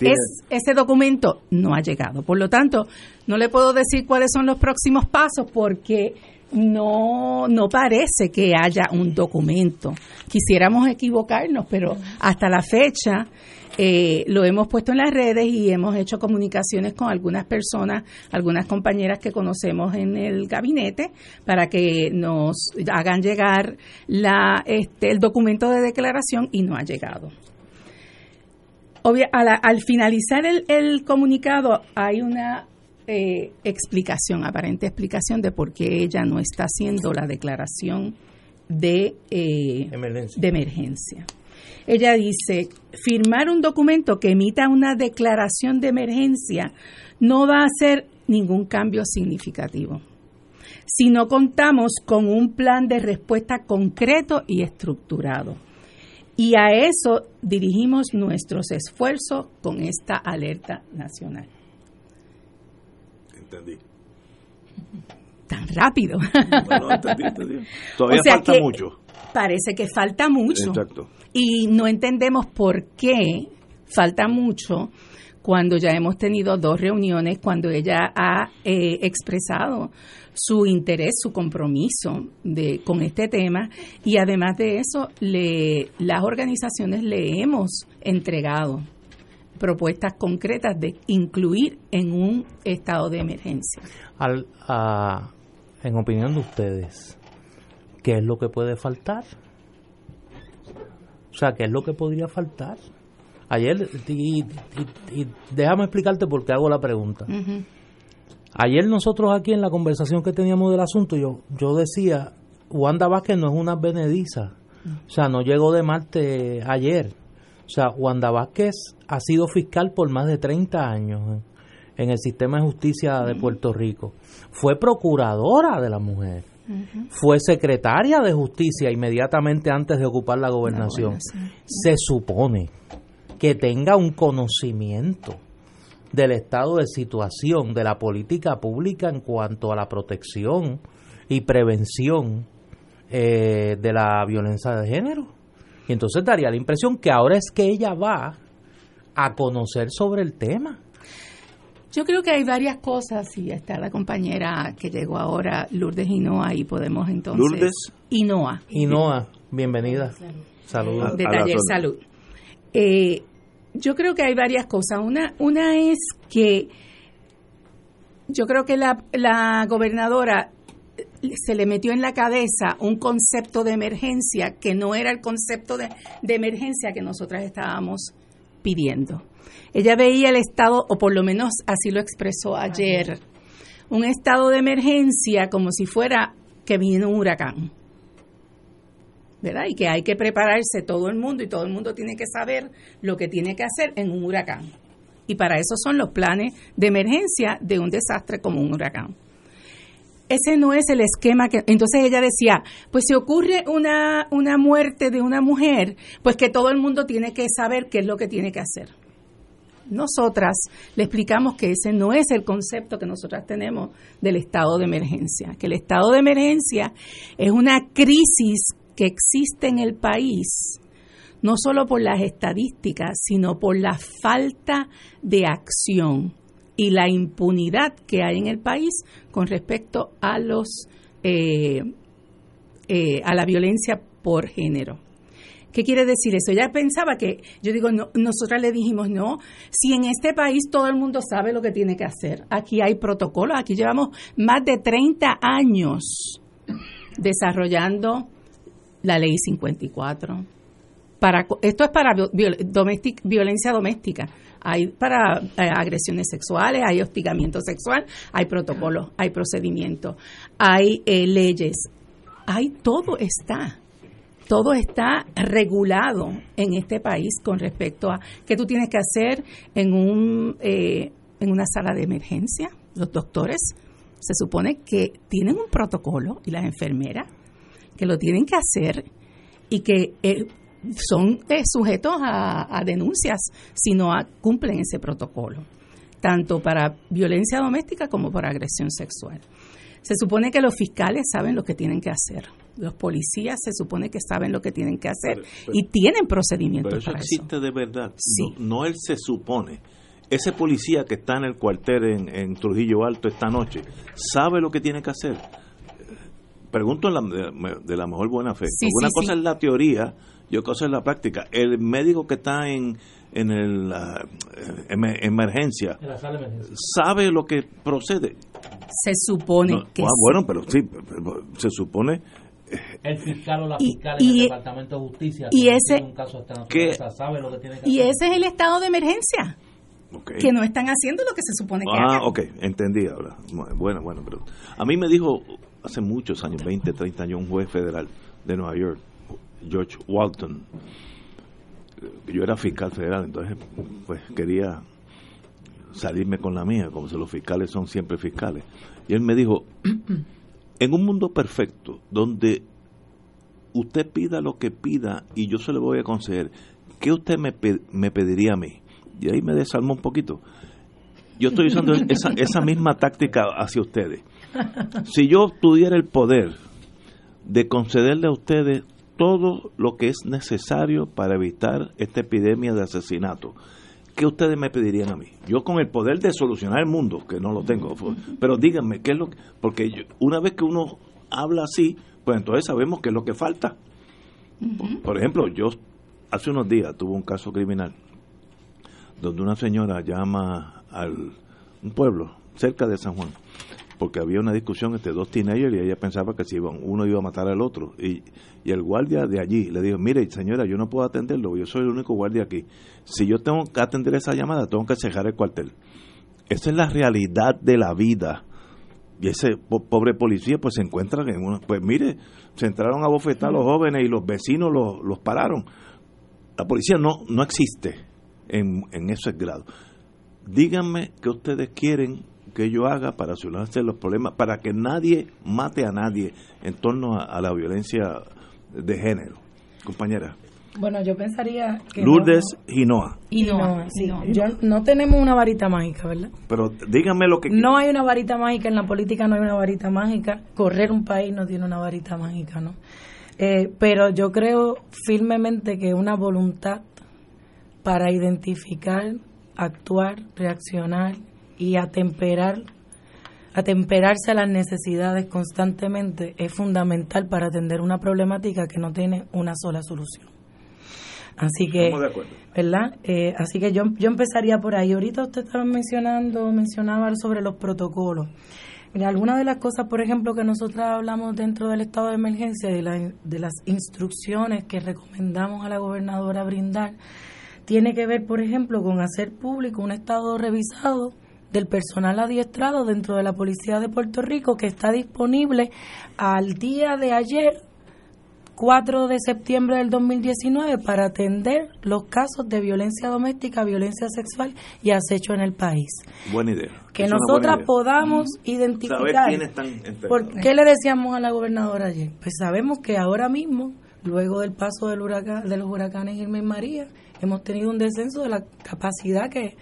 Es, ese documento no ha llegado. Por lo tanto, no le puedo decir cuáles son los próximos pasos porque no, no parece que haya un documento. Quisiéramos equivocarnos, pero hasta la fecha eh, lo hemos puesto en las redes y hemos hecho comunicaciones con algunas personas, algunas compañeras que conocemos en el gabinete, para que nos hagan llegar la, este, el documento de declaración y no ha llegado. al, finalizar el, comunicado hay una eh, explicación, aparente explicación de por qué ella no está haciendo la declaración de, eh, de emergencia. Ella dice, firmar un documento que emita una declaración de emergencia no va a hacer ningún cambio significativo si no contamos con un plan de respuesta concreto y estructurado. Y a eso dirigimos nuestros esfuerzos con esta alerta nacional. Entendí. Tan rápido. Todavía falta mucho. Parece que falta mucho. Exacto y no entendemos por qué falta mucho cuando ya hemos tenido dos reuniones, cuando ella ha eh, expresado su interés, su compromiso de, con este tema y además de eso, le, las organizaciones le hemos entregado propuestas concretas de incluir en un estado de emergencia. Al, en opinión de ustedes, ¿qué es lo que puede faltar? O sea, ¿qué es lo que podría faltar? Ayer, y, déjame explicarte por qué hago la pregunta. Ayer nosotros aquí en la conversación que teníamos del asunto, yo, yo decía, Wanda Vázquez no es una benediza. O sea, no llegó de Marte ayer. O sea, Wanda Vázquez ha sido fiscal por más de 30 años en el sistema de justicia de Puerto Rico. Fue procuradora de la mujer fue secretaria de justicia inmediatamente antes de ocupar la gobernación. Se supone que tenga un conocimiento del estado de situación de la política pública en cuanto a la protección y prevención eh, de la violencia de género. Y entonces daría la impresión que ahora es que ella va a conocer sobre el tema. Yo creo que hay varias cosas y está la compañera que llegó ahora, Lourdes Hinoa, y podemos entonces... Lourdes Hinoa. Hinoa, bienvenida. Saludos. De Taller Salud. Eh, Yo creo que hay varias cosas. Una, una es que yo creo que la, la gobernadora se le metió en la cabeza un concepto de emergencia que no era el concepto de, de emergencia que nosotras estábamos pidiendo. Ella veía el estado, o por lo menos así lo expresó ayer, un estado de emergencia como si fuera que viene un huracán. ¿Verdad? Y que hay que prepararse todo el mundo y todo el mundo tiene que saber lo que tiene que hacer en un huracán. Y para eso son los planes de emergencia de un desastre como un huracán. Ese no es el esquema que... Entonces ella decía, pues si ocurre una, una muerte de una mujer, pues que todo el mundo tiene que saber qué es lo que tiene que hacer. Nosotras le explicamos que ese no es el concepto que nosotras tenemos del estado de emergencia, que el estado de emergencia es una crisis que existe en el país, no solo por las estadísticas, sino por la falta de acción y la impunidad que hay en el país con respecto a los eh, eh, a la violencia por género. ¿Qué quiere decir eso? Ella pensaba que, yo digo, no, nosotras le dijimos, no, si en este país todo el mundo sabe lo que tiene que hacer, aquí hay protocolos, aquí llevamos más de 30 años desarrollando la ley 54. Para, esto es para violencia doméstica. Hay para eh, agresiones sexuales, hay hostigamiento sexual, hay protocolos, hay procedimientos, hay eh, leyes, hay todo está todo está regulado en este país con respecto a qué tú tienes que hacer en un eh, en una sala de emergencia. Los doctores se supone que tienen un protocolo y las enfermeras que lo tienen que hacer y que son eh, sujetos a, denuncias si no cumplen ese protocolo, tanto para violencia doméstica como para agresión sexual. Se supone que los fiscales saben lo que tienen que hacer los policías se supone que saben lo que tienen que hacer y tienen procedimientos pero eso existe de verdad. No, él se supone. Ese policía que está en el cuartel en, Trujillo Alto esta noche sabe lo que tiene que hacer. Pregunto de, la mejor buena fe. Una cosa es la teoría y otra cosa es la práctica. El médico que está en, en el emergencia, sabe lo que procede. Se supone que ah, bueno, pero sí, se supone el fiscal o la fiscal y, en el Departamento de Justicia y ese, un caso sabe lo que tiene que y ese es el estado de emergencia que no están haciendo lo que se supone que ah, ok, entendí ahora. Bueno, bueno, pero a mí me dijo hace muchos años, 20, 30 años un juez federal de Nueva York George Walton yo era fiscal federal entonces pues quería salirme con la mía como si los fiscales son siempre fiscales y él me dijo *clears throat* en un mundo perfecto, donde usted pida lo que pida y yo se lo voy a conceder, ¿qué usted me, me pediría a mí? Y ahí me desarmó un poquito. Yo estoy usando *laughs* esa, esa misma táctica hacia ustedes. Si yo tuviera el poder de concederle a ustedes todo lo que es necesario para evitar esta epidemia de asesinato, ¿qué ustedes me pedirían a mí? Yo con el poder de solucionar el mundo, que no lo tengo, pero díganme, ¿qué es lo que...? Porque una vez que uno habla así, pues entonces sabemos qué es lo que falta. por, ejemplo, yo hace unos días tuve un caso criminal donde una señora llama al un pueblo cerca de San Juan porque había una discusión entre dos teenagers y ella pensaba que si uno iba a matar al otro. Y, el guardia de allí le dijo, mire señora, yo no puedo atenderlo, yo soy el único guardia aquí. Si yo tengo que atender esa llamada, tengo que cejar el cuartel. Esa es la realidad de la vida. Y ese pobre policía pues se encuentra en una... Pues mire, se entraron a bofetar a los jóvenes y los vecinos los, los pararon. La policía no, no existe en, en ese grado. Díganme que ustedes quieren que yo haga para solucionar los problemas, para que nadie mate a nadie en torno a, la violencia de género. Compañera. Bueno, yo pensaría que... Lourdes Ginoa. Ginoa, sí. Yo, no tenemos una varita mágica, ¿verdad? Pero díganme lo que... No hay una varita mágica, en la política no hay una varita mágica, correr un país no tiene una varita mágica, ¿no? Eh, pero yo creo firmemente que una voluntad para identificar, actuar, reaccionar y atemperar atemperarse a las necesidades constantemente es fundamental para atender una problemática que no tiene una sola solución. Así que, ¿verdad? Eh, así que yo, yo empezaría por ahí. Ahorita usted estaba mencionando, mencionaba sobre los protocolos. Mira, algunas de las cosas, por ejemplo, que nosotros hablamos dentro del estado de emergencia, de, la, de las instrucciones que recomendamos a la gobernadora brindar, tiene que ver, por ejemplo, con hacer público un estado revisado del personal adiestrado dentro de la Policía de Puerto Rico que está disponible al día de ayer 4 de septiembre del 2019 para atender los casos de violencia doméstica, violencia sexual y acecho en el país. Buena idea. Que nosotras podamos identificar. ¿Por qué le decíamos a la gobernadora ayer? Pues sabemos que ahora mismo, luego del paso del huracán, de los huracanes Irma y María, hemos tenido un descenso de la capacidad que,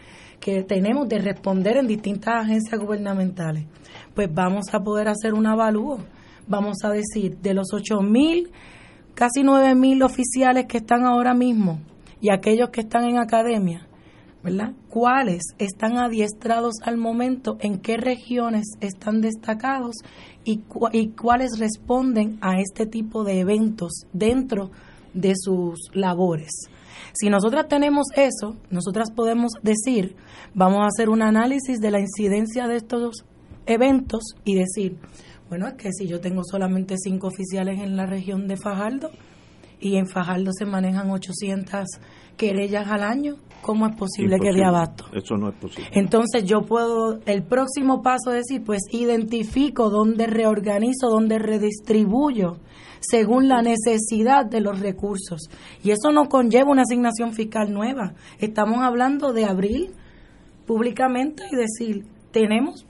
que tenemos de responder en distintas agencias gubernamentales. Pues vamos a poder hacer un avalúo. Vamos a decir, de los 8.000 mil casi 9.000 oficiales que están ahora mismo y aquellos que están en academia, ¿verdad? ¿Cuáles están adiestrados al momento? ¿En qué regiones están destacados? Y, y cuáles responden a este tipo de eventos dentro de sus labores? Si nosotras tenemos eso, nosotras podemos decir, vamos a hacer un análisis de la incidencia de estos eventos y decir, bueno, es que si yo tengo solamente cinco oficiales en la región de Fajardo y en Fajardo se manejan 800 querellas al año, ¿cómo es posible que de abasto? Eso no es posible. Entonces yo puedo, el próximo paso es decir, pues identifico dónde reorganizo, dónde redistribuyo según la necesidad de los recursos. Y eso no conlleva una asignación fiscal nueva. Estamos hablando de abrir públicamente y decir, tenemos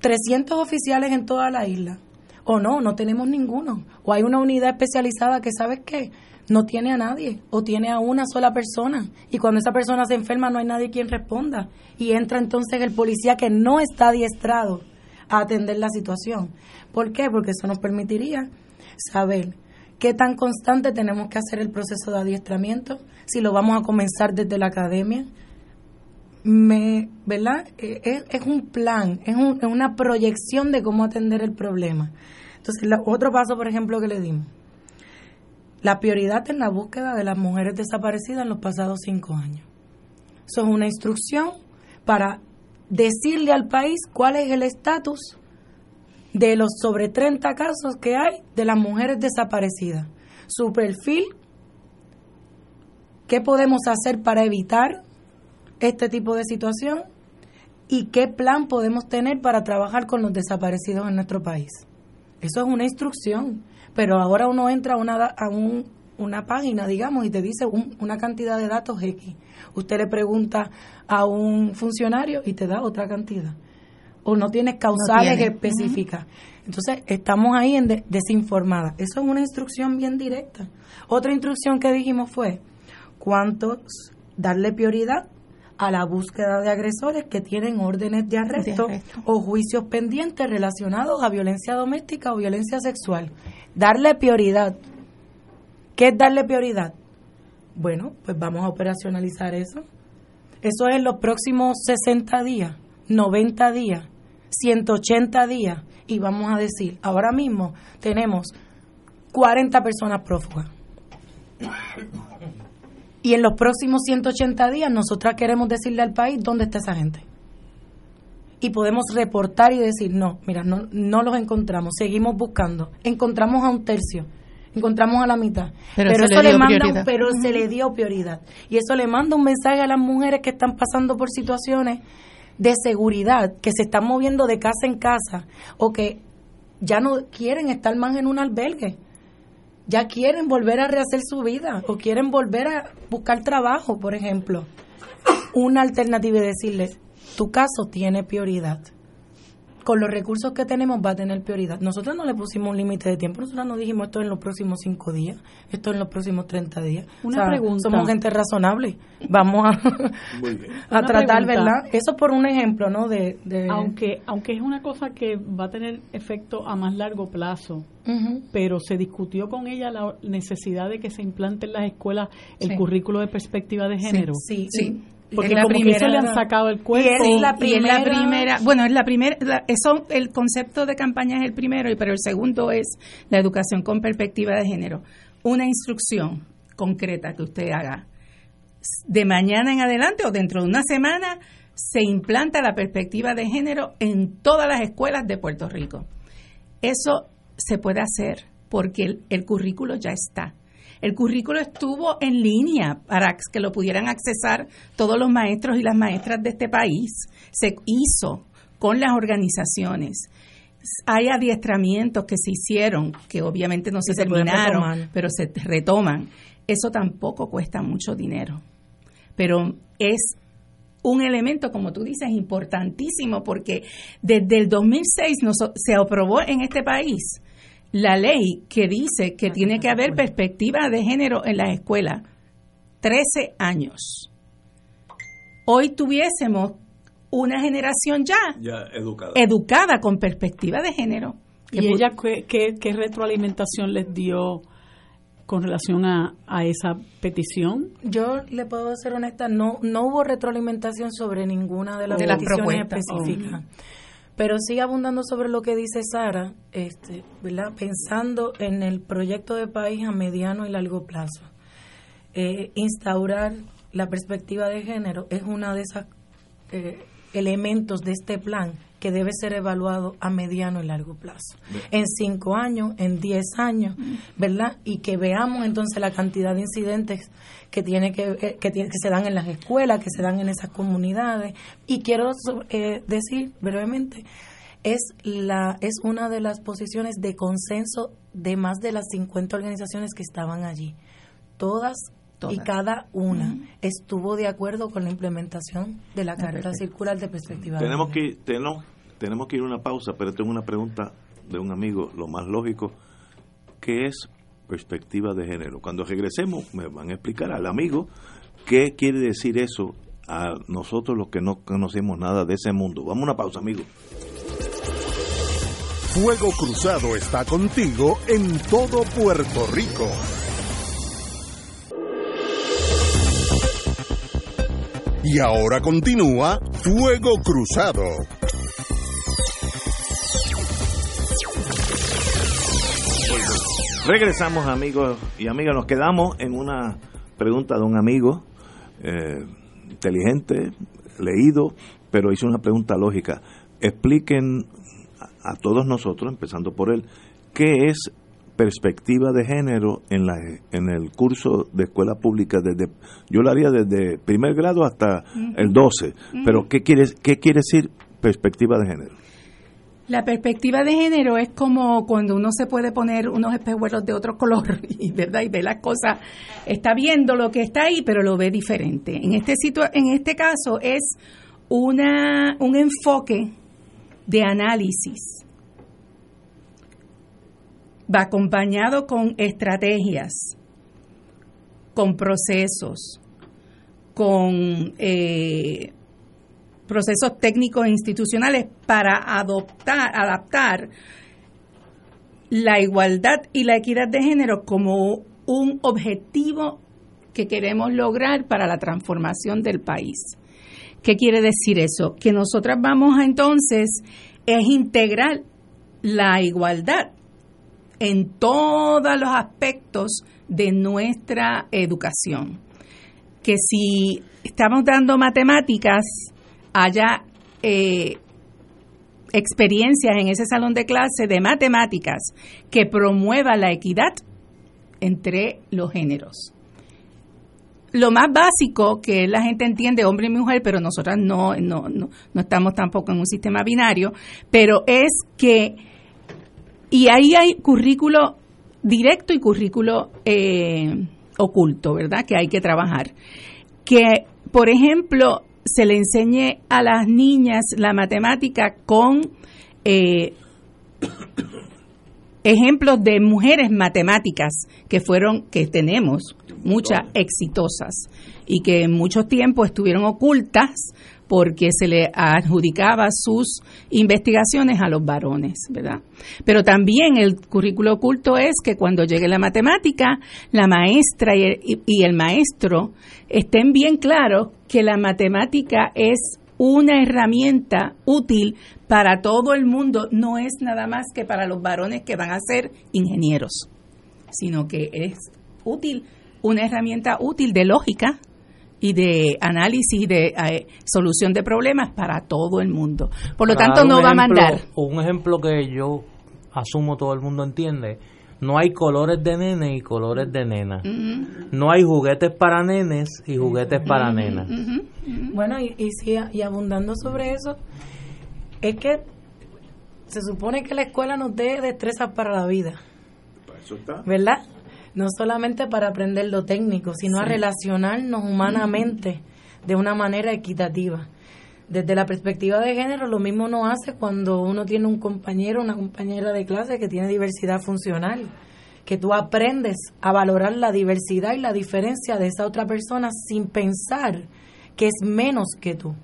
300 oficiales en toda la isla. O no, no tenemos ninguno. O hay una unidad especializada que, ¿sabes qué? No tiene a nadie o tiene a una sola persona. Y cuando esa persona se enferma no hay nadie quien responda. Y entra entonces el policía que no está adiestrado a atender la situación. ¿Por qué? Porque eso nos permitiría saber qué tan constante tenemos que hacer el proceso de adiestramiento, si lo vamos a comenzar desde la academia, me, ¿verdad? Es, es un plan, es, un, una proyección de cómo atender el problema. Entonces, otro paso, por ejemplo, que le dimos, la prioridad en la búsqueda de las mujeres desaparecidas en los pasados cinco años. Eso es una instrucción para decirle al país cuál es el estatus de los sobre 30 casos que hay de las mujeres desaparecidas. Su perfil, qué podemos hacer para evitar este tipo de situación y qué plan podemos tener para trabajar con los desaparecidos en nuestro país. Eso es una instrucción, pero ahora uno entra a una, a un, una página, digamos, y te dice una cantidad de datos X. Usted le pregunta a un funcionario y te da otra cantidad. O no tienes causales específicas. Entonces, estamos ahí en desinformada. Eso es una instrucción bien directa. Otra instrucción que dijimos fue, ¿cuántos darle prioridad a la búsqueda de agresores que tienen órdenes de arresto, o juicios pendientes relacionados a violencia doméstica o violencia sexual. Darle prioridad. ¿Qué es darle prioridad? Bueno, pues vamos a operacionalizar eso. Eso es en los próximos 60 días, 90 días, 180 días. Y vamos a decir, ahora mismo tenemos 40 personas prófugas y en los próximos 180 días nosotras queremos decirle al país dónde está esa gente. Y podemos reportar y decir, no, mira, no, no los encontramos, seguimos buscando. Encontramos a un tercio, encontramos a la mitad. Pero, eso le, manda pero se le dio prioridad. Y eso le manda un mensaje a las mujeres que están pasando por situaciones de seguridad, que se están moviendo de casa en casa o que ya no quieren estar más en un albergue ya quieren volver a rehacer su vida o quieren volver a buscar trabajo, por ejemplo. Una alternativa es decirles, tu caso tiene prioridad. Con los recursos que tenemos va a tener prioridad. Nosotros no le pusimos un límite de tiempo, nosotros no dijimos esto en los próximos cinco días, esto en los próximos 30 días. Una pregunta. Somos gente razonable. Vamos a, *laughs* a tratar, ¿verdad? Eso por un ejemplo, ¿no? De, Aunque, aunque es una cosa que va a tener efecto a más largo plazo, pero se discutió con ella la necesidad de que se implante en las escuelas el currículo de perspectiva de género. Sí, sí. Porque como primera, que le han sacado el cuerpo. Y es la primera, bueno, es la primera, eso, el concepto de campaña es el primero, pero el segundo es la educación con perspectiva de género. Una instrucción concreta que usted haga, de mañana en adelante o dentro de una semana se implanta la perspectiva de género en todas las escuelas de Puerto Rico. Eso se puede hacer porque el, currículo ya está. El currículo estuvo en línea para que lo pudieran accesar todos los maestros y las maestras de este país. Se hizo con las organizaciones. Hay adiestramientos que se hicieron, que obviamente no se, terminaron, pero se retoman. Eso tampoco cuesta mucho dinero. Pero es un elemento, como tú dices, importantísimo porque desde el 2006 se aprobó en este país la ley que dice que tiene que haber perspectiva de género en las escuelas. 13 años. Hoy tuviésemos una generación ya, educada. educada con perspectiva de género. ¿Y ella qué, qué retroalimentación les dio con relación a, esa petición? Yo le puedo ser honesta, no no hubo retroalimentación sobre ninguna de las peticiones específicas. Oh. Pero sí abundando sobre lo que dice Sara, este, ¿verdad? pensando en el proyecto de país a mediano y largo plazo. Eh, instaurar la perspectiva de género es uno de esos eh, elementos de este plan que debe ser evaluado a mediano y largo plazo. En cinco años, en diez años, ¿verdad? Y que veamos entonces la cantidad de incidentes que tiene que, eh, que, que se dan en las escuelas, que se dan en esas comunidades. Y quiero eh, decir brevemente, es la es una de las posiciones de consenso de más de las 50 organizaciones que estaban allí. Todas y cada una estuvo de acuerdo con la implementación de la carta circular de perspectiva. Tenemos que tenemos, tenemos que ir a una pausa, pero tengo una pregunta de un amigo, lo más lógico, ¿qué es perspectiva de género? Cuando regresemos me van a explicar al amigo qué quiere decir eso a nosotros los que no conocemos nada de ese mundo. Vamos a una pausa, amigo. Fuego Cruzado está contigo en todo Puerto Rico. Y ahora continúa Fuego Cruzado. Regresamos amigos y amigas, nos quedamos en una pregunta de un amigo eh, inteligente, leído, pero hizo una pregunta lógica. Expliquen a todos nosotros, empezando por él, qué es perspectiva de género en la en el curso de escuela pública desde yo lo haría desde primer grado hasta el 12 pero qué quiere qué quiere decir perspectiva de género la perspectiva de género es como cuando uno se puede poner unos espejuelos de otro color *laughs* y verdad y ve las cosas. Está viendo lo que está ahí pero lo ve diferente. En este en este caso es una un enfoque de análisis. Va acompañado con estrategias, con procesos, con eh, procesos técnicos e institucionales para adoptar, adaptar la igualdad y la equidad de género como un objetivo que queremos lograr para la transformación del país. ¿Qué quiere decir eso? Que nosotras vamos a entonces es integrar la igualdad en todos los aspectos de nuestra educación. Que si estamos dando matemáticas, haya eh, experiencias en ese salón de clase de matemáticas que promueva la equidad entre los géneros. Lo más básico que la gente entiende, hombre y mujer, pero nosotras no, no, no, no estamos tampoco en un sistema binario, pero es que y ahí hay currículo directo y currículo eh, oculto, ¿verdad? Que hay que trabajar. Que, por ejemplo, se le enseñe a las niñas la matemática con eh, ejemplos de mujeres matemáticas que fueron, que tenemos, muchas exitosas y que en mucho tiempo estuvieron ocultas porque se le adjudicaba sus investigaciones a los varones, ¿verdad? Pero también el currículo oculto es que cuando llegue la matemática, la maestra y el, maestro estén bien claros que la matemática es una herramienta útil para todo el mundo, no es nada más que para los varones que van a ser ingenieros, sino que es útil una herramienta útil de lógica y de análisis de eh, solución de problemas para todo el mundo. Por lo tanto, no va a mandar. Un ejemplo que yo asumo todo el mundo entiende. No hay colores de nene y colores de nena. No hay juguetes para nenes y juguetes para nenas. Bueno, y, y, sí, y abundando sobre eso, es que se supone que la escuela nos dé destrezas para la vida. eso está. ¿Verdad? No solamente para aprender lo técnico, sino a relacionarnos humanamente de una manera equitativa. Desde la perspectiva de género, lo mismo no hace cuando uno tiene un compañero, una compañera de clase que tiene diversidad funcional, que tú aprendes a valorar la diversidad y la diferencia de esa otra persona sin pensar que es menos que tú,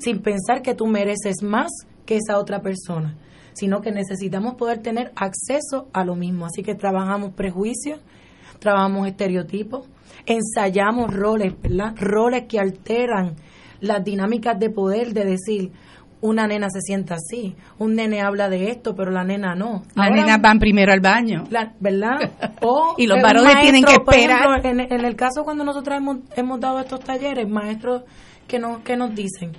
sin pensar que tú mereces más que esa otra persona, sino que necesitamos poder tener acceso a lo mismo. Así que trabajamos prejuicios, trabajamos estereotipos, ensayamos roles, ¿verdad? Roles que alteran las dinámicas de poder de decir, una nena se sienta así, un nene habla de esto, pero la nena no. Las nenas van primero al baño. ¿Verdad? *laughs* y los varones tienen que esperar. en, el caso cuando nosotros hemos, hemos dado estos talleres, maestros que nos, que nos dicen,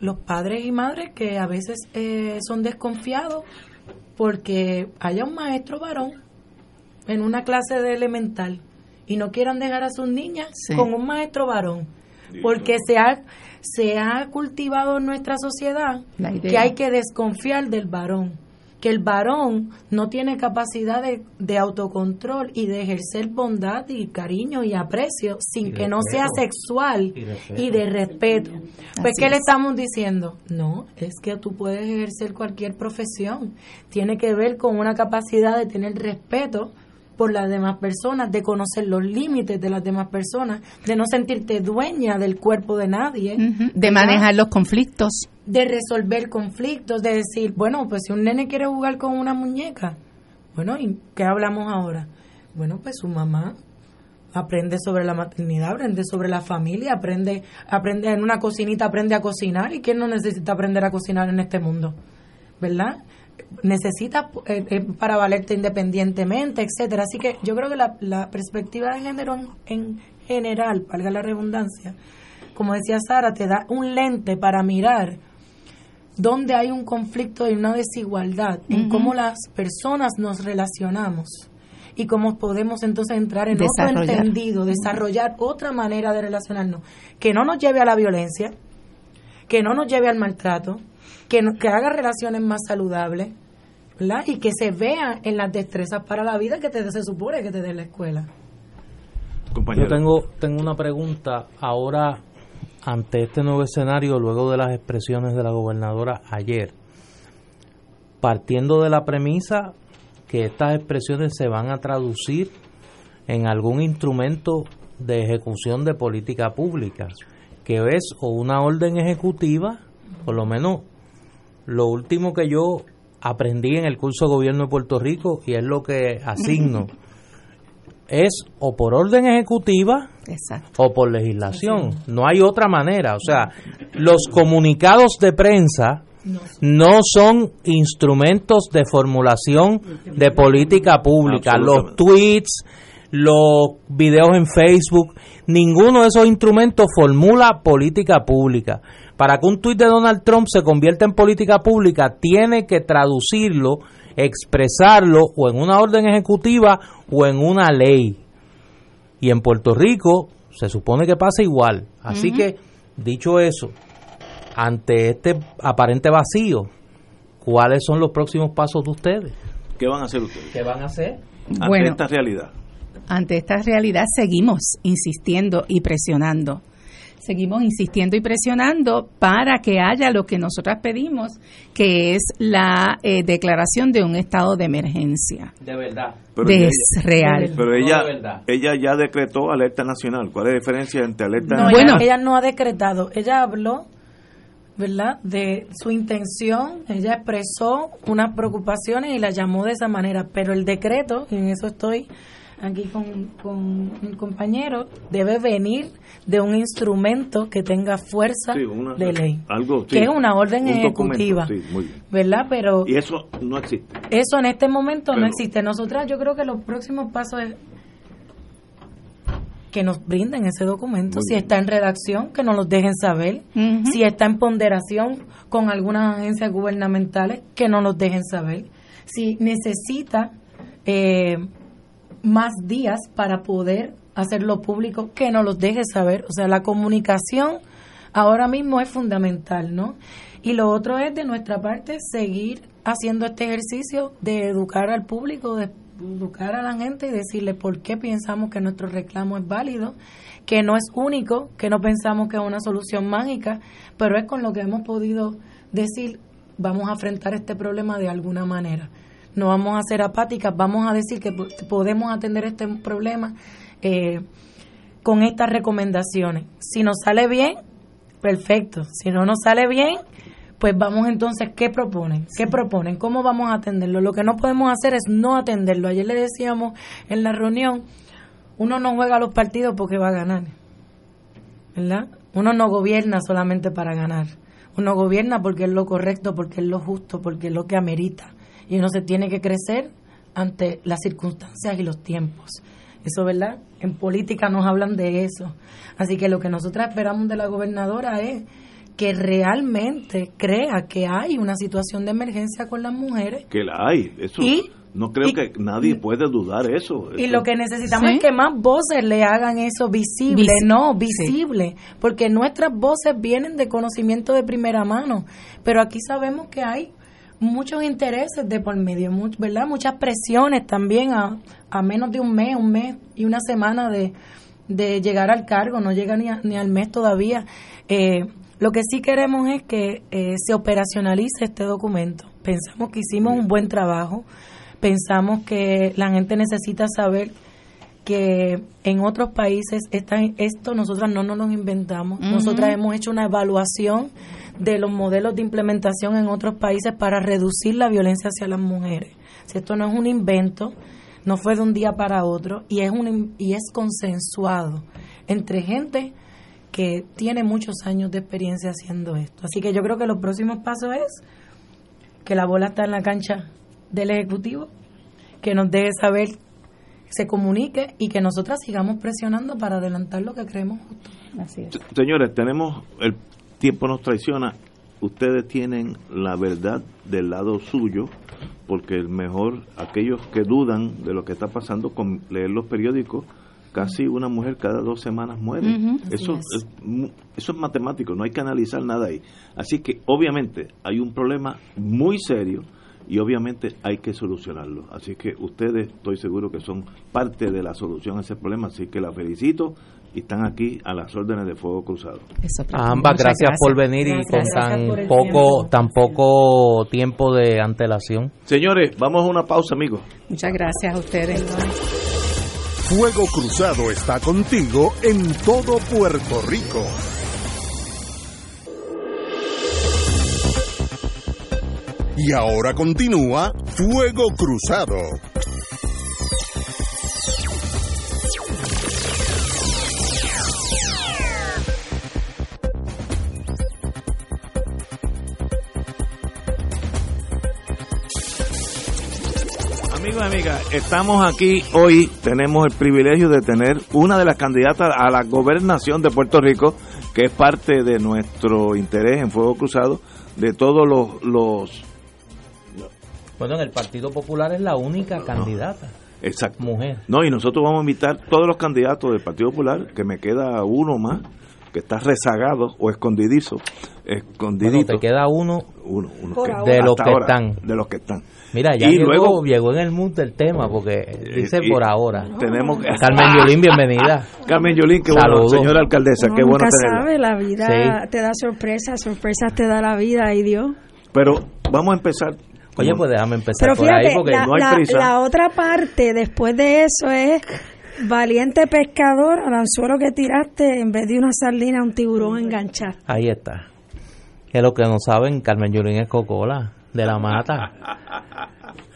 los padres y madres que a veces eh, son desconfiados porque haya un maestro varón en una clase de elemental y no quieran dejar a sus niñas con un maestro varón. Porque se ha, se ha cultivado en nuestra sociedad que hay que desconfiar del varón que el varón no tiene capacidad de, autocontrol y de ejercer bondad y cariño y aprecio sin que no sea sexual y, de respeto. Pues, ¿qué le estamos diciendo? No, es que tú puedes ejercer cualquier profesión. Tiene que ver con una capacidad de tener respeto por las demás personas, de conocer los límites de las demás personas, de no sentirte dueña del cuerpo de nadie. De manejar los conflictos. De resolver conflictos, de decir, bueno, pues si un nene quiere jugar con una muñeca, bueno, ¿y qué hablamos ahora? Bueno, pues su mamá aprende sobre la maternidad, aprende sobre la familia, aprende, aprende en una cocinita, aprende a cocinar. ¿Y quién no necesita aprender a cocinar en este mundo? ¿Verdad? Necesitas eh, eh, para valerte independientemente, etcétera. Así que yo creo que la, perspectiva de género en, general, valga la redundancia, como decía Sara, te da un lente para mirar dónde hay un conflicto y una desigualdad en cómo las personas nos relacionamos y cómo podemos entonces entrar en otro entendido, desarrollar otra manera de relacionarnos que no nos lleve a la violencia, que no nos lleve al maltrato, que, que haga relaciones más saludables, ¿verdad? Y que se vea en las destrezas para la vida que te, se supone que te dé la escuela. Yo tengo, tengo una pregunta ahora ante este nuevo escenario, luego de las expresiones de la gobernadora ayer, partiendo de la premisa que estas expresiones se van a traducir en algún instrumento de ejecución de política pública, que es o una orden ejecutiva, por lo menos lo último que yo aprendí en el curso de gobierno de Puerto Rico y es lo que asigno *laughs* es o por orden ejecutiva o por legislación. No hay otra manera. O sea, los comunicados de prensa no son instrumentos de formulación de política pública. Los tweets, los videos en Facebook, ninguno de esos instrumentos formula política pública para que un tuit de Donald Trump se convierta en política pública, tiene que traducirlo, expresarlo o en una orden ejecutiva o en una ley. Y en Puerto Rico se supone que pasa igual. Así que, dicho eso, ante este aparente vacío, ¿cuáles son los próximos pasos de ustedes? ¿Qué van a hacer ustedes? ¿Qué van a hacer? Ante esta realidad. Ante esta realidad seguimos insistiendo y presionando seguimos insistiendo y presionando para que haya lo que nosotras pedimos, que es la eh, declaración de un estado de emergencia. De verdad. de real. Pero ella, ella ya decretó alerta nacional. ¿Cuál es la diferencia entre alerta no, nacional? Bueno, ella no ha decretado. Ella habló ¿verdad? De su intención, ella expresó unas preocupaciones y la llamó de esa manera, pero el decreto, y en eso estoy aquí con, con un compañero, debe venir de un instrumento que tenga fuerza de ley. Algo, que es una orden ejecutiva. ¿Verdad? Pero. Y eso no existe. Eso en este momento no existe. Nosotras, yo creo que los próximos pasos es que nos brinden ese documento. si está en redacción, que nos lo dejen saber. Si está en ponderación con algunas agencias gubernamentales, que nos lo dejen saber. Si necesita eh, más días para poder hacerlo público, que nos lo deje saber. O sea, la comunicación ahora mismo es fundamental, ¿no? Y lo otro es de nuestra parte seguir haciendo este ejercicio de educar al público, de educar a la gente y decirle por qué pensamos que nuestro reclamo es válido, que no es único, que no pensamos que es una solución mágica, pero es con lo que hemos podido decir, vamos a enfrentar este problema de alguna manera. No vamos a ser apáticas, vamos a decir que podemos atender este problema eh, con estas recomendaciones. Si nos sale bien, perfecto. Si no nos sale bien, pues vamos entonces, ¿qué proponen? ¿Qué proponen? ¿Cómo vamos a atenderlo? Lo que no podemos hacer es no atenderlo. Ayer le decíamos en la reunión, uno no juega los partidos porque va a ganar, ¿verdad? Uno no gobierna solamente para ganar. Uno gobierna porque es lo correcto, porque es lo justo, porque es lo que amerita. Y uno se tiene que crecer ante las circunstancias y los tiempos. Eso, ¿verdad? En política nos hablan de eso. Así que lo que nosotros esperamos de la gobernadora es que realmente crea que hay una situación de emergencia con las mujeres. Que la hay, eso. no creo que nadie puede dudar eso. Y lo que necesitamos es que más voces le hagan eso visible, no visible, porque nuestras voces vienen de conocimiento de primera mano, pero aquí sabemos que hay muchos intereses de por medio, ¿verdad? Muchas presiones también a, a menos de un mes, un mes y una semana de, de llegar al cargo, no llega ni, ni al mes todavía. Eh, lo que sí queremos es que eh, se operacionalice este documento. Pensamos que hicimos un buen trabajo, pensamos que la gente necesita saber que en otros países esto nosotras no nos lo inventamos. Nosotras hemos hecho una evaluación de los modelos de implementación en otros países para reducir la violencia hacia las mujeres. esto no es un invento, no fue de un día para otro y es un y es consensuado entre gente que tiene muchos años de experiencia haciendo esto. Así que yo creo que los próximos pasos es que la bola está en la cancha del Ejecutivo, que nos deje saber, se comunique y que nosotras sigamos presionando para adelantar lo que creemos justo. Así es. Señores, tenemos, el tiempo nos traiciona, ustedes tienen la verdad del lado suyo, porque el mejor, aquellos que dudan de lo que está pasando con leer los periódicos, casi una mujer cada dos semanas muere. eso, es. eso es matemático, no hay que analizar nada ahí. Así que obviamente hay un problema muy serio y obviamente hay que solucionarlo. Así que ustedes estoy seguro que son parte de la solución a ese problema, así que la felicito y están aquí a las órdenes de Fuego Cruzado. ambas gracias, por venir y con tan poco tan poco tiempo de antelación. Señores, vamos a una pausa, amigos. Muchas gracias a ustedes. Fuego Cruzado está contigo en todo Puerto Rico. Y ahora continúa Fuego Cruzado. Amigos y amigas, estamos aquí hoy, tenemos el privilegio de tener una de las candidatas a la gobernación de Puerto Rico, que es parte de nuestro interés en Fuego Cruzado, de todos los... los bueno, en el Partido Popular es la única candidata. Exacto. Mujer. No, y nosotros vamos a invitar todos los candidatos del Partido Popular, que me queda uno más, que está rezagado o escondidizo. Escondidito. te queda uno, uno, de los que están. De los que están. Mira, ya llegó, luego, llegó en el mood del tema, porque dice por ahora. Tenemos Carmen Yulín, bienvenida. *laughs* Carmen Yulín, qué bueno, señora alcaldesa, qué bueno tenerla. sabe, la vida te da sorpresas, sorpresas te da la vida, y Dios. Pero vamos a empezar Oye, pues déjame empezar por ahí porque la, no hay prisa. La otra parte después de eso es valiente pescador al anzuelo que tiraste en vez de una sardina un tiburón enganchaste. Ahí está. Que lo que no saben, Carmen Yulín es Cocola de la mata.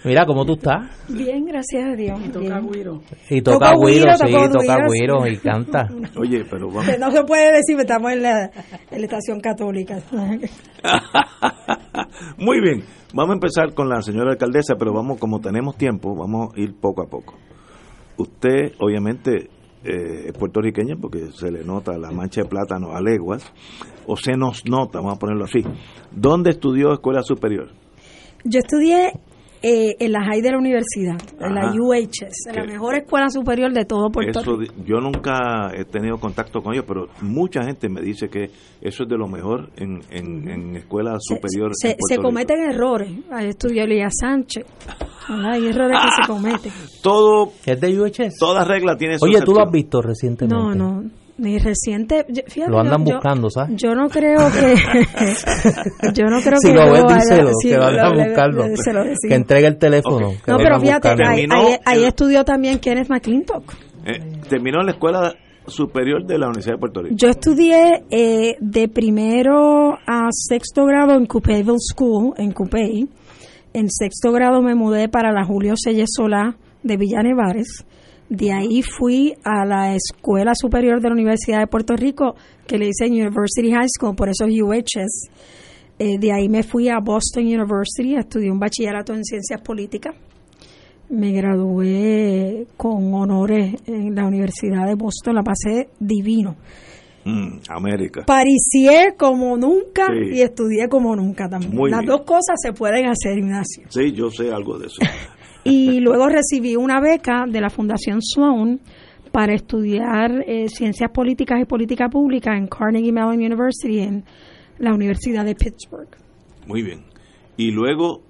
Mira, ¿cómo tú estás? Bien, gracias a Dios. Y toca guiro. Y toca guiro, sí, toca guiro y canta. Oye, pero vamos. no se puede decir, estamos en la, en la estación católica. *laughs* Muy bien, vamos a empezar con la señora alcaldesa, pero vamos, como tenemos tiempo, vamos a ir poco a poco. Usted, obviamente, eh, puertorriqueña porque se le nota la mancha de plátano a leguas, o se nos nota, vamos a ponerlo así. ¿Dónde estudió escuela superior? Yo estudié eh, en la high de la universidad, en la. UHS, en la mejor escuela superior de todo Puerto Eso, Rico. yo nunca he tenido contacto con ellos, pero mucha gente me dice que eso es de lo mejor en, en, en escuela Se, superior. se- en se Rico. cometen errores. Ahí estudió Elías Sánchez. Hay errores que se cometen. Todo, ¿Es de UHS? toda regla tiene su Oye, ¿tú lo has visto recientemente? No, no. Ni reciente. fíjate, Lo andan yo- buscando, ¿sabes? Yo no creo que. *laughs* yo no creo Si que. lo ves, díselo, sí, que lo- lo decimos. Que entregue el teléfono. Ok. que No, pero fíjate, ahí, ahí- ahí el- estudió también Kenneth McClintock. Eh, terminó en la escuela superior de la Universidad de Puerto Rico. Yo estudié eh, de primero a sexto grado en Coupeyville School, en Coupey. En sexto grado me mudé para la Julio Selles Solá de Villa Nevares. De ahí fui a la Escuela Superior de la Universidad de Puerto Rico, que le dicen University High School, por eso es UHS. Eh, de ahí me fui a Boston University, estudié un bachillerato en ciencias políticas. Me gradué con honores en la Universidad de Boston, la pasé divino. Mm, América. Paricié como nunca Sí. y estudié como nunca también. Muy Las bien. dos cosas se pueden hacer, Ignacio. Sí, yo sé algo de eso. *laughs* Y luego recibí una beca de la Fundación Sloan para estudiar eh, ciencias políticas y política pública en Carnegie Mellon University en la Universidad de Pittsburgh. Muy bien. Y luego,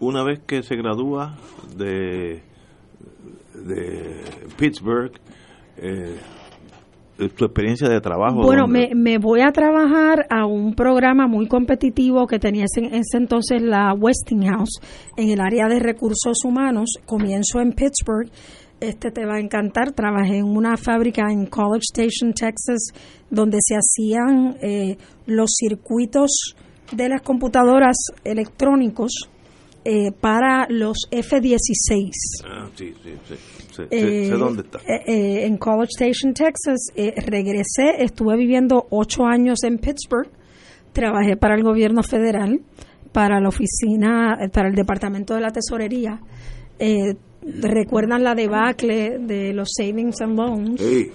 una vez que se gradúa de, de Pittsburgh, eh, tu experiencia de trabajo. Bueno, me, me voy a trabajar a un programa muy competitivo que tenía ese, ese entonces la Westinghouse en el área de recursos humanos. Comienzo en Pittsburgh. Este te va a encantar. Trabajé en una fábrica en College Station, Texas, donde se hacían eh, los circuitos de las computadoras electrónicos eh, para los F-16. Ah, sí, sí, sí. Sé, sé- Eh, sé dónde está. eh, eh, en College Station, Texas. Regresé, estuve viviendo ocho años en Pittsburgh. Trabajé para el gobierno federal, para la oficina, para el departamento de la tesorería. ¿Recuerdan la debacle de los savings and loans? Sí.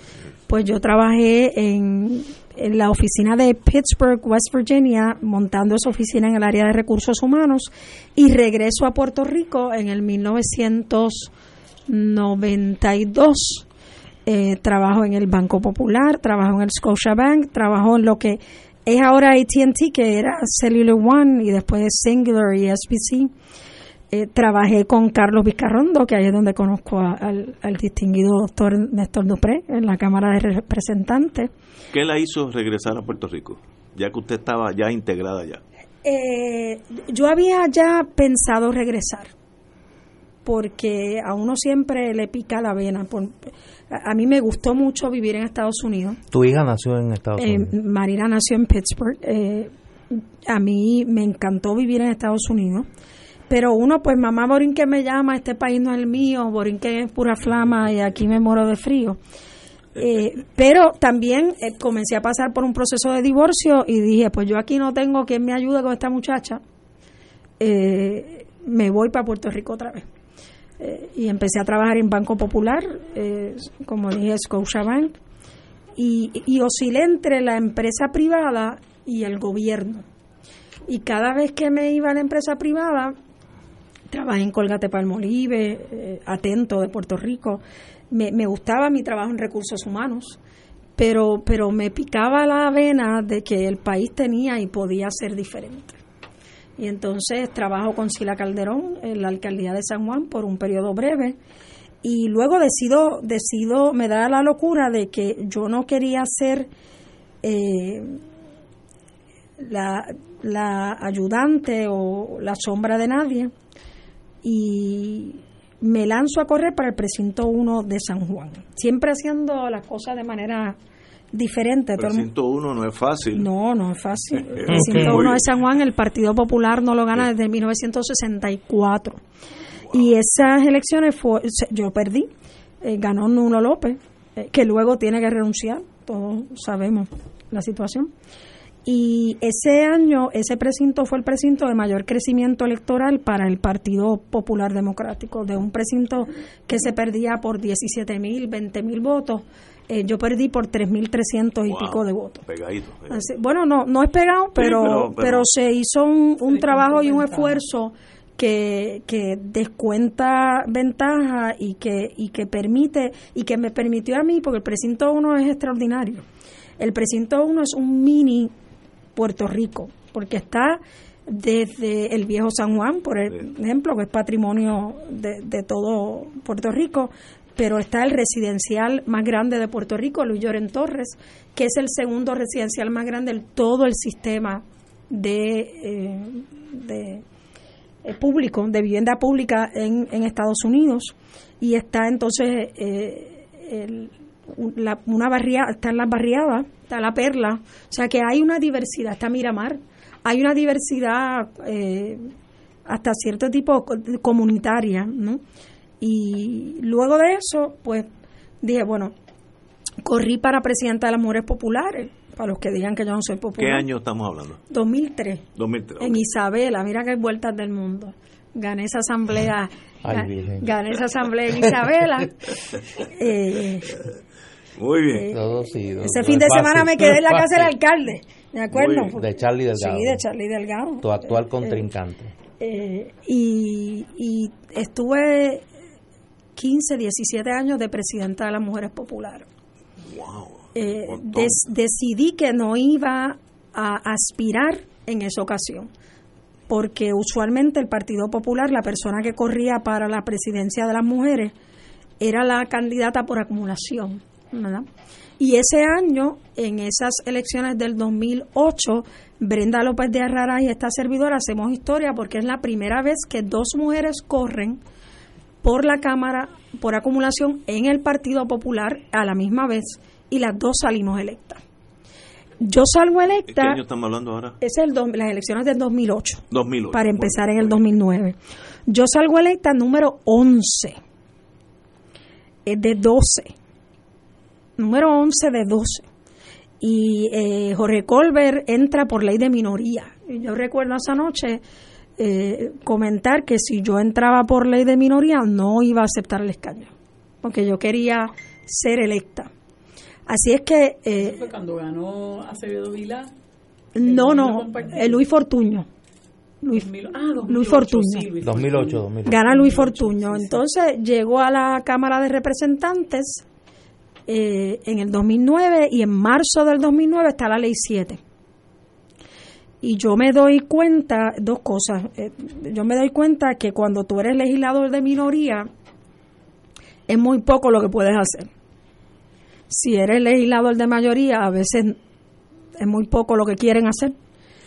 Pues yo trabajé en, en la oficina de Pittsburgh, West Virginia, montando esa oficina en el área de recursos humanos y regreso a Puerto Rico en el 1992. Eh, trabajo en el Banco Popular, trabajo en el Scotiabank, trabajo en lo que es ahora AT&T, que era Cellular One y después Singular y SBC. Eh, trabajé con Carlos Vizcarrondo, que ahí es donde conozco a- al, al distinguido doctor Néstor Dupré en la Cámara de Representantes. ¿Qué la hizo regresar a Puerto Rico? Ya que usted estaba ya integrada ya. Eh, yo había ya pensado regresar, porque a uno siempre le pica la vena. Por- a, a mí me gustó mucho vivir en Estados Unidos. Tu hija nació en Estados Eh, Unidos. Marina nació en Pittsburgh. Eh, a mí me encantó vivir en Estados Unidos. Pero uno, pues mamá Borinque me llama, este país no es el mío, Borinque es pura flama y aquí me muero de frío. Eh, pero también eh, comencé a pasar por un proceso de divorcio y dije, pues yo aquí no tengo quien me ayude con esta muchacha. Eh, me voy para Puerto Rico otra vez. Eh, y empecé a trabajar en Banco Popular, eh, como dije, Scotiabank, y, y oscilé entre la empresa privada y el gobierno. Y cada vez que me iba a la empresa privada, trabajé en Colgate Palmolive, eh, Atento de Puerto Rico. Me, me gustaba mi trabajo en recursos humanos, pero, pero me picaba la vena de que el país tenía y podía ser diferente. Y entonces trabajo con Sila Calderón en la alcaldía de San Juan por un periodo breve. Y luego decido, decido, me da la locura de que yo no quería ser eh, la, la ayudante o la sombra de nadie. Y me lanzo a correr para el precinto 1 de San Juan. Siempre haciendo las cosas de manera diferente. Todo el mu- 101 no es fácil. no, no es fácil. El *laughs* Ok. precinto Muy 1 de. San Juan, el Partido Popular no lo gana desde 1964. Y esas elecciones fue, yo perdí. Eh, ganó Nuno López, eh, que luego tiene que renunciar. Todos sabemos la situación. Y ese año, ese precinto fue el precinto de mayor crecimiento electoral para el Partido Popular Democrático, de un precinto que se perdía por 17 mil, 20 mil votos. Eh, yo perdí por 3.300 y Wow, pico de votos. Pegadito. pegadito. Así- bueno, no, no es pegado, pero, pero- pero, pero- se hizo un, un trabajo y un esfuerzo que, que descuenta ventaja y que, y que permite, y que me permitió a mí, porque el precinto 1 es extraordinario. El precinto 1 es un mini Puerto Rico, porque está desde el viejo San Juan, por ejemplo, que es patrimonio de, de todo Puerto Rico, pero está el residencial más grande de Puerto Rico, Luis Lloren Torres, que es el segundo residencial más grande de todo el sistema de, eh, de eh, público, de vivienda pública en, en Estados Unidos. Y está entonces eh, una barriada, está en las barriadas, está la perla, o sea que hay una diversidad, está Miramar, hay una diversidad eh, hasta cierto tipo co- comunitaria, ¿no? Y luego de eso, pues dije, bueno, corrí para presidenta de las Mujeres Populares, para los que digan que yo no soy ¿Qué popular. año estamos hablando? 2003 2003. en Isabela, mira que hay vueltas del mundo. Gané esa asamblea, Ay, gané esa asamblea en Isabela. *laughs* Eh, Muy bien. Todo sí, no- ese no fin es de fácil, semana me quedé en la casa del alcalde, ¿de acuerdo? De Charlie Delgado. Sí, de Charlie Delgado. Tu actual Eh, contrincante. eh, y, y estuve 15, 17 años de presidenta de las Mujeres Populares. Wow. Eh, des- decidí que no iba a aspirar en esa ocasión, porque usualmente el Partido Popular, la persona que corría para la presidencia de las mujeres, era la candidata por acumulación, ¿verdad? Y ese año, en esas elecciones del 2008, Brenda López de Arrara y esta servidora hacemos historia porque es la primera vez que dos mujeres corren por la Cámara por acumulación en el Partido Popular a la misma vez y las dos salimos electas. Yo salgo ¿De ¿Qué electa, año estamos hablando ahora? es el dos- las elecciones del 2008, 2008. para empezar en el muy bien. 2009. Yo salgo electa número 11, es de 12, número 11 de 12. Y eh, Jorge Colbert entra por ley de minoría. Y yo recuerdo esa noche eh, comentar que si yo entraba por ley de minoría no iba a aceptar el escaño, porque yo quería ser electa. Así es que, eh, Fue cuando ganó Acevedo Vilá. no, no, eh, Luis Fortuño. Luis, 2000 ah, 2008, Luis Fortuño. sí, Luis 2008, 2008. Gana Luis 2008, Fortuño. sí, sí. Entonces llegó a la Cámara de Representantes eh, en el 2009 y en marzo del 2009 está la ley 7. Y yo me doy cuenta, dos cosas, eh, yo me doy cuenta que cuando tú eres legislador de minoría, es muy poco lo que puedes hacer. Si eres legislador de mayoría, a veces es muy poco lo que quieren hacer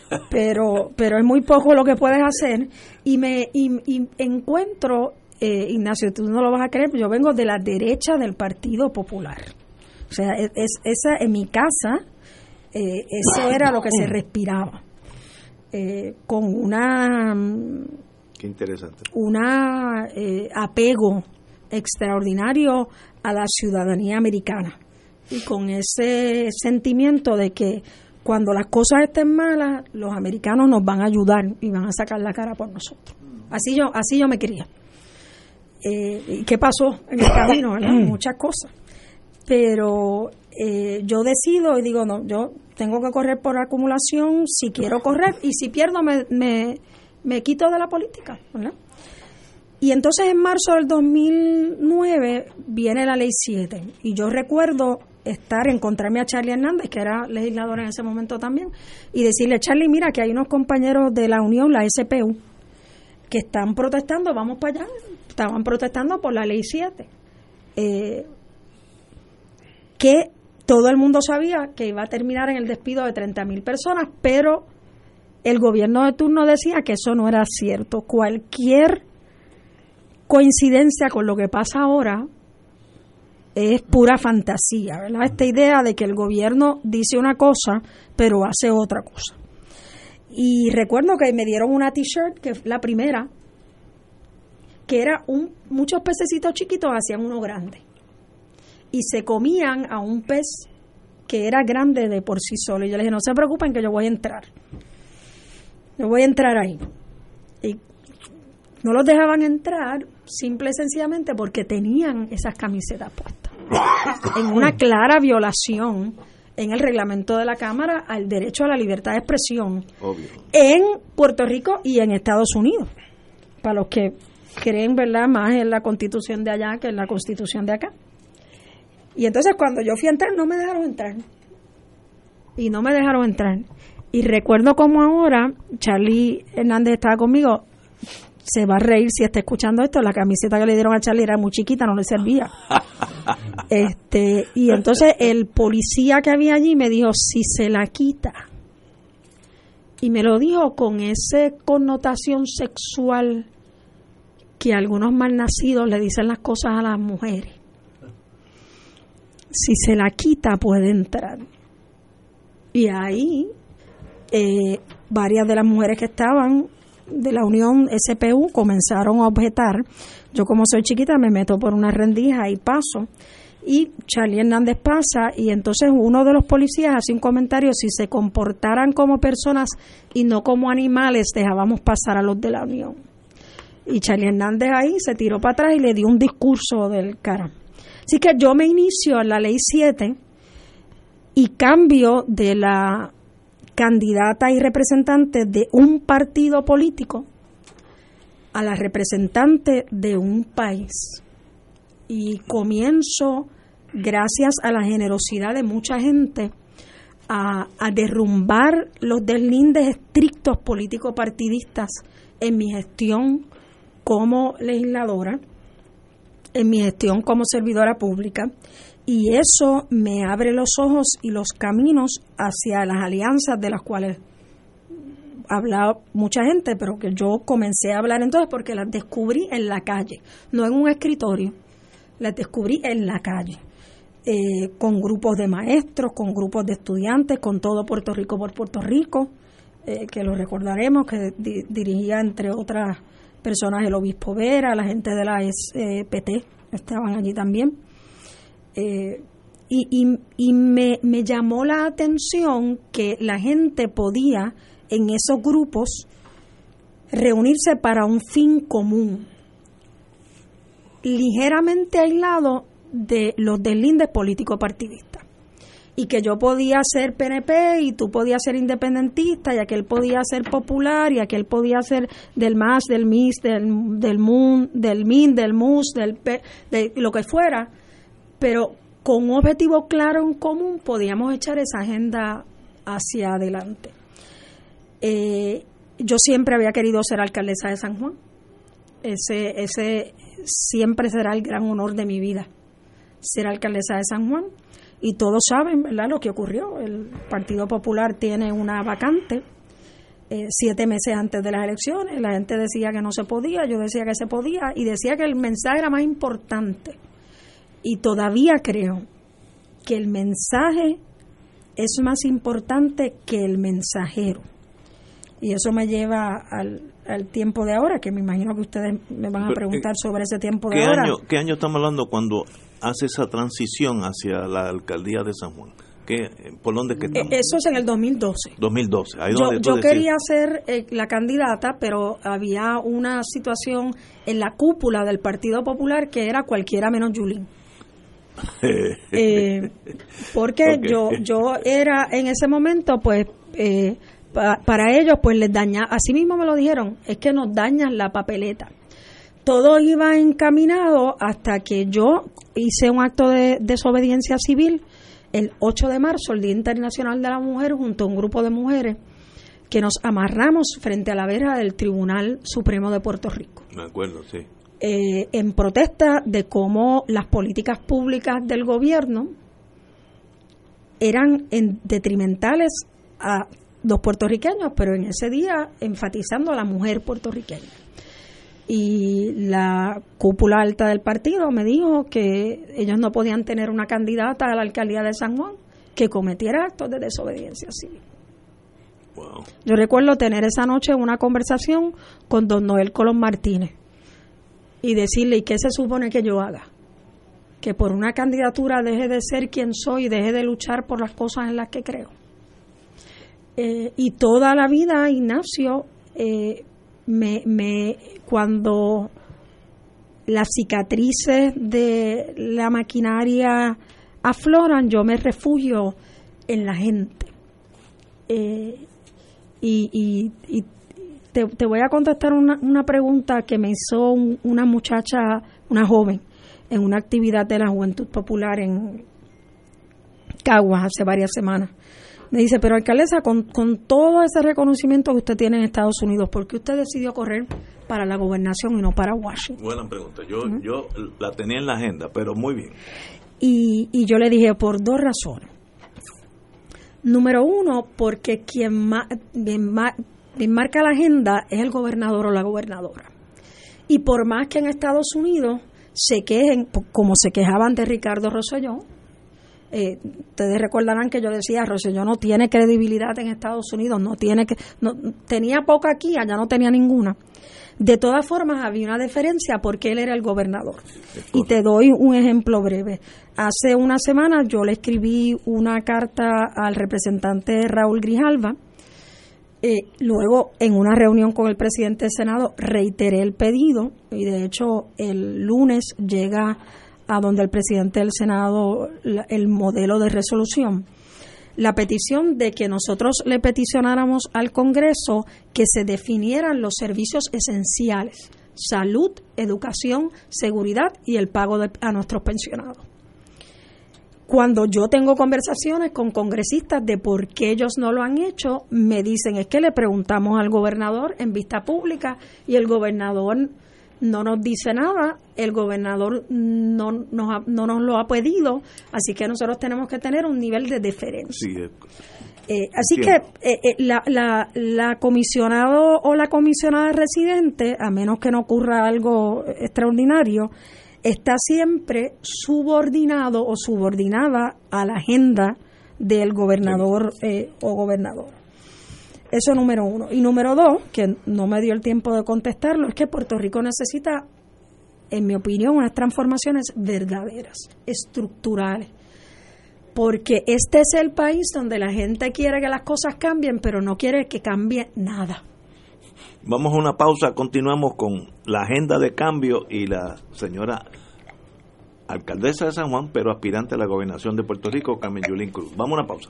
*laughs* pero pero es muy poco lo que puedes hacer. Y me y, y encuentro eh, Ignacio tú no lo vas a creer yo vengo de la derecha del Partido Popular. O sea es, es- esa en mi casa eh, eso era lo que se respiraba Eh, con una mm, Qué interesante. una eh, apego extraordinario a la ciudadanía americana. Y con ese sentimiento de que cuando las cosas estén malas los americanos nos van a ayudar y van a sacar la cara por nosotros. Así yo así yo me quería ¿y qué pasó en el camino *clears throat* muchas cosas. Pero eh, yo decido y digo no yo tengo que correr por acumulación si quiero correr y si pierdo me, me, me quito de la política. Y entonces en marzo del 2009 viene la ley 7 y yo recuerdo estar, encontrarme a Charlie Hernández, que era legislador en ese momento también, y decirle, Charlie, mira que hay unos compañeros de la Unión, la SPU, que están protestando, vamos para allá, estaban protestando por la ley 7. Eh, que todo el mundo sabía que iba a terminar en el despido de 30 mil personas, pero el gobierno de turno decía que eso no era cierto. Cualquier coincidencia con lo que pasa ahora es pura fantasía, ¿verdad? Esta idea de que el gobierno dice una cosa, pero hace otra cosa. Y recuerdo que me dieron una t-shirt, que la primera, que era un, muchos pececitos chiquitos hacían uno grande. Y se comían a un pez que era grande de por sí solo. Y yo le dije, no se preocupen que yo voy a entrar. Yo voy a entrar ahí. Y no los dejaban entrar simple y sencillamente porque tenían esas camisetas puestas. en una clara violación en el reglamento de la Cámara al derecho a la libertad de expresión en Puerto Rico y en Estados Unidos. Para los que creen, ¿verdad?, más en la constitución de allá que en la constitución de acá. Y entonces cuando yo fui a entrar, no me dejaron entrar. Y no me dejaron entrar. Y recuerdo como ahora, Charlie Hernández estaba conmigo, se va a reír si está escuchando esto, la camiseta que le dieron a Charlie era muy chiquita, no le servía. *laughs* este, y entonces el policía que había allí me dijo, si se la quita, y me lo dijo con esa connotación sexual que algunos malnacidos le dicen las cosas a las mujeres. Si se la quita puede entrar. Y ahí eh, varias de las mujeres que estaban de la Unión SPU comenzaron a objetar. Yo como soy chiquita me meto por una rendija y paso. Y Charlie Hernández pasa y entonces uno de los policías hace un comentario, si se comportaran como personas y no como animales, dejábamos pasar a los de la Unión. Y Charlie Hernández ahí se tiró para atrás y le dio un discurso del cara. Así que yo me inicio en la ley 7 y cambio de la candidata y representante de un partido político a la representante de un país. Y comienzo, gracias a la generosidad de mucha gente, a, derrumbar los deslindes estrictos político-partidistas en mi gestión como legisladora, en mi gestión como servidora pública y eso me abre los ojos y los caminos hacia las alianzas de las cuales habla mucha gente, pero que yo comencé a hablar entonces porque las descubrí en la calle, no en un escritorio, las descubrí en la calle, eh, con grupos de maestros, con grupos de estudiantes, con todo Puerto Rico por Puerto Rico, eh, que lo recordaremos, que dirigía entre otras personas el obispo Vera, la gente de la SPT, estaban allí también eh, y, y, me, llamó la atención que la gente podía en esos grupos reunirse para un fin común, ligeramente aislado de los deslindes político-partidistas. Y que yo podía ser PNP y tú podías ser independentista y aquel podía ser popular y aquel podía ser del MAS, del MIS, del, del del MIN, del MUS, del P, de lo que fuera pero con un objetivo claro en común podíamos echar esa agenda hacia adelante. Eh, yo siempre había querido ser alcaldesa de San Juan. Ese, ese siempre será el gran honor de mi vida, ser alcaldesa de San Juan. Y todos saben, ¿verdad?, lo que ocurrió. El Partido Popular tiene una vacante eh, siete meses antes de las elecciones. La gente decía que no se podía, yo decía que se podía y decía que el mensaje era más importante y todavía creo que el mensaje es más importante que el mensajero. Y eso me lleva al, tiempo de ahora, que me imagino que ustedes me van a preguntar sobre ese tiempo de ahora. Año, ¿Qué año estamos hablando cuando hace esa transición hacia la alcaldía de San Juan? ¿Qué, ¿Por dónde que estamos? Eso es en el 2012. 2012. yo, quería ser eh, la candidata, pero había una situación en la cúpula del Partido Popular que era cualquiera menos Julín. *laughs* Eh, porque yo yo era en ese momento pues eh, para ellos pues les daña así mismo me lo dijeron es que nos dañan la papeleta todo iba encaminado hasta que yo hice un acto de desobediencia civil el 8 de marzo el Día Internacional de la Mujer junto a un grupo de mujeres que nos amarramos frente a la vera del Tribunal Supremo de Puerto Rico. Me acuerdo, sí eh, en protesta de cómo las políticas públicas del gobierno eran detrimentales a los puertorriqueños, pero en ese día enfatizando a la mujer puertorriqueña. Y la cúpula alta del partido me dijo que ellos no podían tener una candidata a la alcaldía de San Juan que cometiera actos de desobediencia civil. Yo recuerdo tener esa noche una conversación con don Noel Colón Martínez, y decirle, ¿y qué se supone que yo haga? Que por una candidatura deje de ser quien soy y deje de luchar por las cosas en las que creo. Eh, y toda la vida, Ignacio, eh, me, me, cuando las cicatrices de la maquinaria afloran, yo me refugio en la gente. Eh, y, y, te, te, voy a contestar una, una pregunta que me hizo una muchacha, una joven, en una actividad de la Juventud Popular en Caguas hace varias semanas. Me dice, pero alcaldesa, con, con todo ese reconocimiento que usted tiene en Estados Unidos, ¿por qué usted decidió correr para la gobernación y no para Washington? Buena pregunta. Yo, yo la tenía en la agenda, pero muy bien. Y, y yo le dije, por dos razones. Número uno, porque quien bien, bien marca la agenda es el gobernador o la gobernadora. Y por más que en Estados Unidos se quejen, como se quejaban de Ricardo Rosselló, eh, ustedes recordarán que yo decía, Rosselló no tiene credibilidad en Estados Unidos, no tiene que, no, tenía poca aquí, allá no tenía ninguna. De todas formas, había una diferencia porque él era el gobernador. Y te doy un ejemplo breve. Hace una semana yo le escribí una carta al representante Raúl Grijalva. Eh, luego, en una reunión con el presidente del Senado, reiteré el pedido y de hecho el lunes llega a donde el presidente del Senado el modelo de resolución la petición de que nosotros le peticionáramos al Congreso que se definieran los servicios esenciales, salud, educación, seguridad y el pago de, a nuestros pensionados. Cuando yo tengo conversaciones con congresistas de por qué ellos no lo han hecho, me dicen es que le preguntamos al gobernador en vista pública y el gobernador no nos dice nada, el gobernador no, nos no nos lo ha pedido, así que nosotros tenemos que tener un nivel de deferencia. Eh, así que eh, eh, la, la, la comisionado o la comisionada residente, a menos que no ocurra algo extraordinario, está siempre subordinado o subordinada a la agenda del gobernador o gobernadora. Eso número uno. Y número dos, que no me dio el tiempo de contestarlo, es que Puerto Rico necesita, en mi opinión, unas transformaciones verdaderas, estructurales. Porque este es el país donde la gente quiere que las cosas cambien, pero no quiere que cambie nada. Vamos a una pausa, continuamos con la agenda de cambio y la señora alcaldesa de San Juan, pero aspirante a la gobernación de Puerto Rico, Carmen Yulín Cruz. Vamos a una pausa.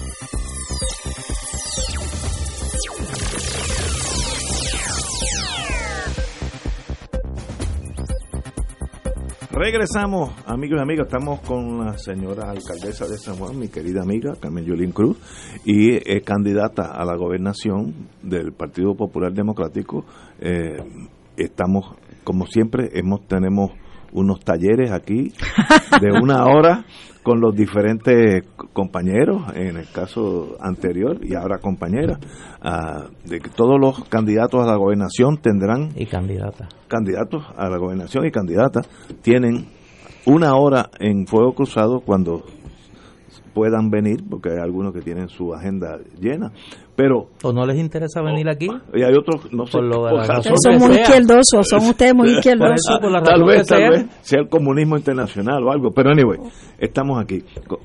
Regresamos, amigos y amigas, estamos con la señora alcaldesa de San Juan, mi querida amiga Carmen Yolín Cruz, y es candidata a la gobernación del Partido Popular Democrático. Eh, estamos, como siempre, hemos tenemos unos talleres aquí de una hora con los diferentes compañeros, en el caso anterior y ahora compañeras, uh, de que todos los candidatos a la gobernación tendrán... Y candidatas. Candidatos a la gobernación y candidatas tienen una hora en fuego cruzado cuando puedan venir, porque hay algunos que tienen su agenda llena, pero o no les interesa venir aquí y hay otros no sé son muy izquierdosos son ustedes muy *laughs* izquierdosos. tal vez tal vez sea el comunismo internacional o algo. Pero anyway estamos aquí.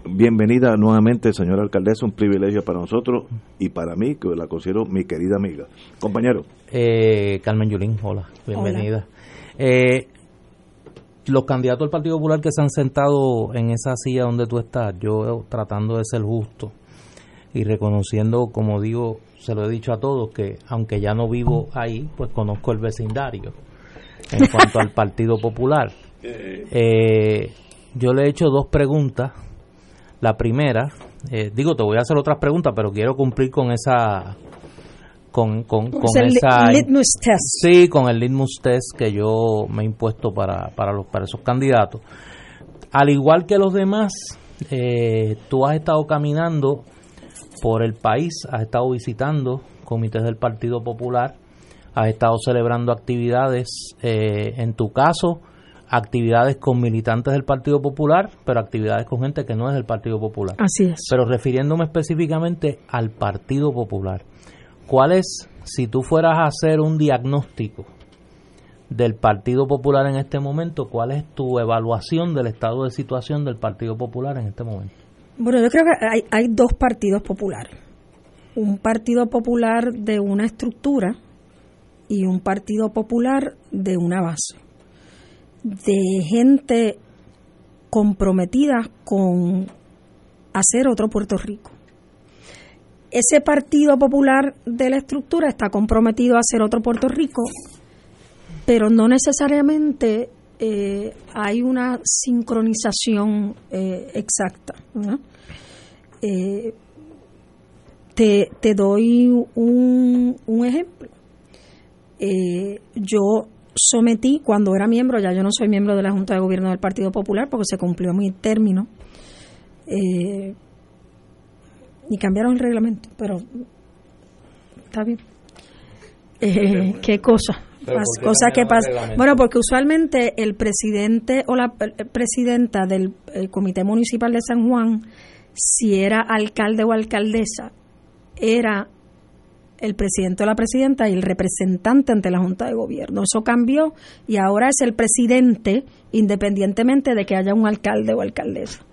Bienvenida nuevamente señora alcaldesa un privilegio para nosotros y para mí que la considero mi querida amiga. Compañero. Eh, Carmen Yulín hola bienvenida. Eh, los candidatos del Partido Popular que se han sentado en esa silla donde tú estás, yo tratando de ser justo y reconociendo, como digo, se lo he dicho a todos, que aunque ya no vivo ahí, pues conozco el vecindario en *laughs* cuanto al Partido Popular. Eh, yo le he hecho dos preguntas. La primera, eh, digo, te voy a hacer otras preguntas, pero quiero cumplir con esa con, con, con esa litmus test. sí con el litmus test que yo me he impuesto para, para los para esos candidatos al igual que los demás eh, tú has estado caminando por el país has estado visitando comités del Partido Popular has estado celebrando actividades eh, en tu caso actividades con militantes del Partido Popular, pero actividades con gente que no es del Partido Popular. Así es. Pero refiriéndome específicamente al Partido Popular. ¿Cuál es, si tú fueras a hacer un diagnóstico del Partido Popular en este momento, ¿cuál es tu evaluación del estado de situación del Partido Popular en este momento? Bueno, yo creo que hay, dos partidos populares. Un partido popular de una estructura y un partido popular de una base. De gente comprometida con hacer otro Puerto Rico. Ese Partido Popular de la estructura está comprometido a hacer otro Puerto Rico, pero no necesariamente eh, hay una sincronización eh, exacta. Eh, te, te, doy un, un ejemplo. yo sometí, cuando era miembro, ya yo no soy miembro de la Junta de Gobierno del Partido Popular porque se cumplió mi término, eh, y cambiaron el reglamento, pero está bien. Eh, ¿Qué cosa? Cosas que pasan. Bueno, porque usualmente el presidente o la presidenta del Comité Municipal de San Juan, si era alcalde o alcaldesa, era el presidente o la presidenta y el representante ante la Junta de Gobierno. Eso cambió y ahora es el presidente independientemente de que haya un alcalde o alcaldesa.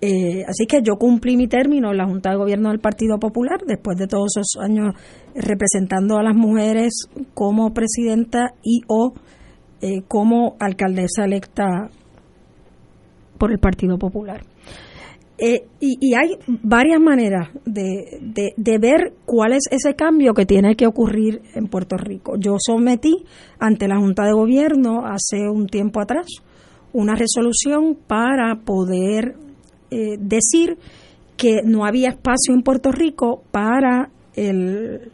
Eh, así que yo cumplí mi término en la Junta de Gobierno del Partido Popular después de todos esos años representando a las mujeres como presidenta y o eh, como alcaldesa electa por el Partido Popular. Eh, y, hay varias maneras de, de, ver cuál es ese cambio que tiene que ocurrir en Puerto Rico. Yo sometí ante la Junta de Gobierno hace un tiempo atrás una resolución para poder eh, decir que no había espacio en Puerto Rico para el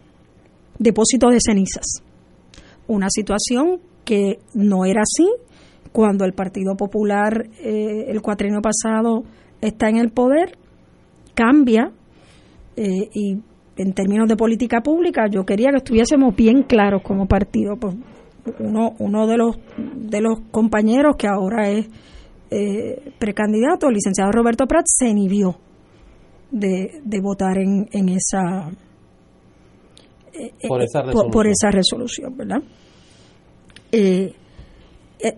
depósito de cenizas. Una situación que no era así cuando el Partido Popular eh, el cuatrienio pasado está en el poder, cambia eh, y en términos de política pública yo quería que estuviésemos bien claros como partido. Pues uno, uno de los de los compañeros que ahora es eh, precandidato, el licenciado Roberto Prat, se inhibió de, de votar en, en esa eh, por, esa por, esa resolución, ¿verdad?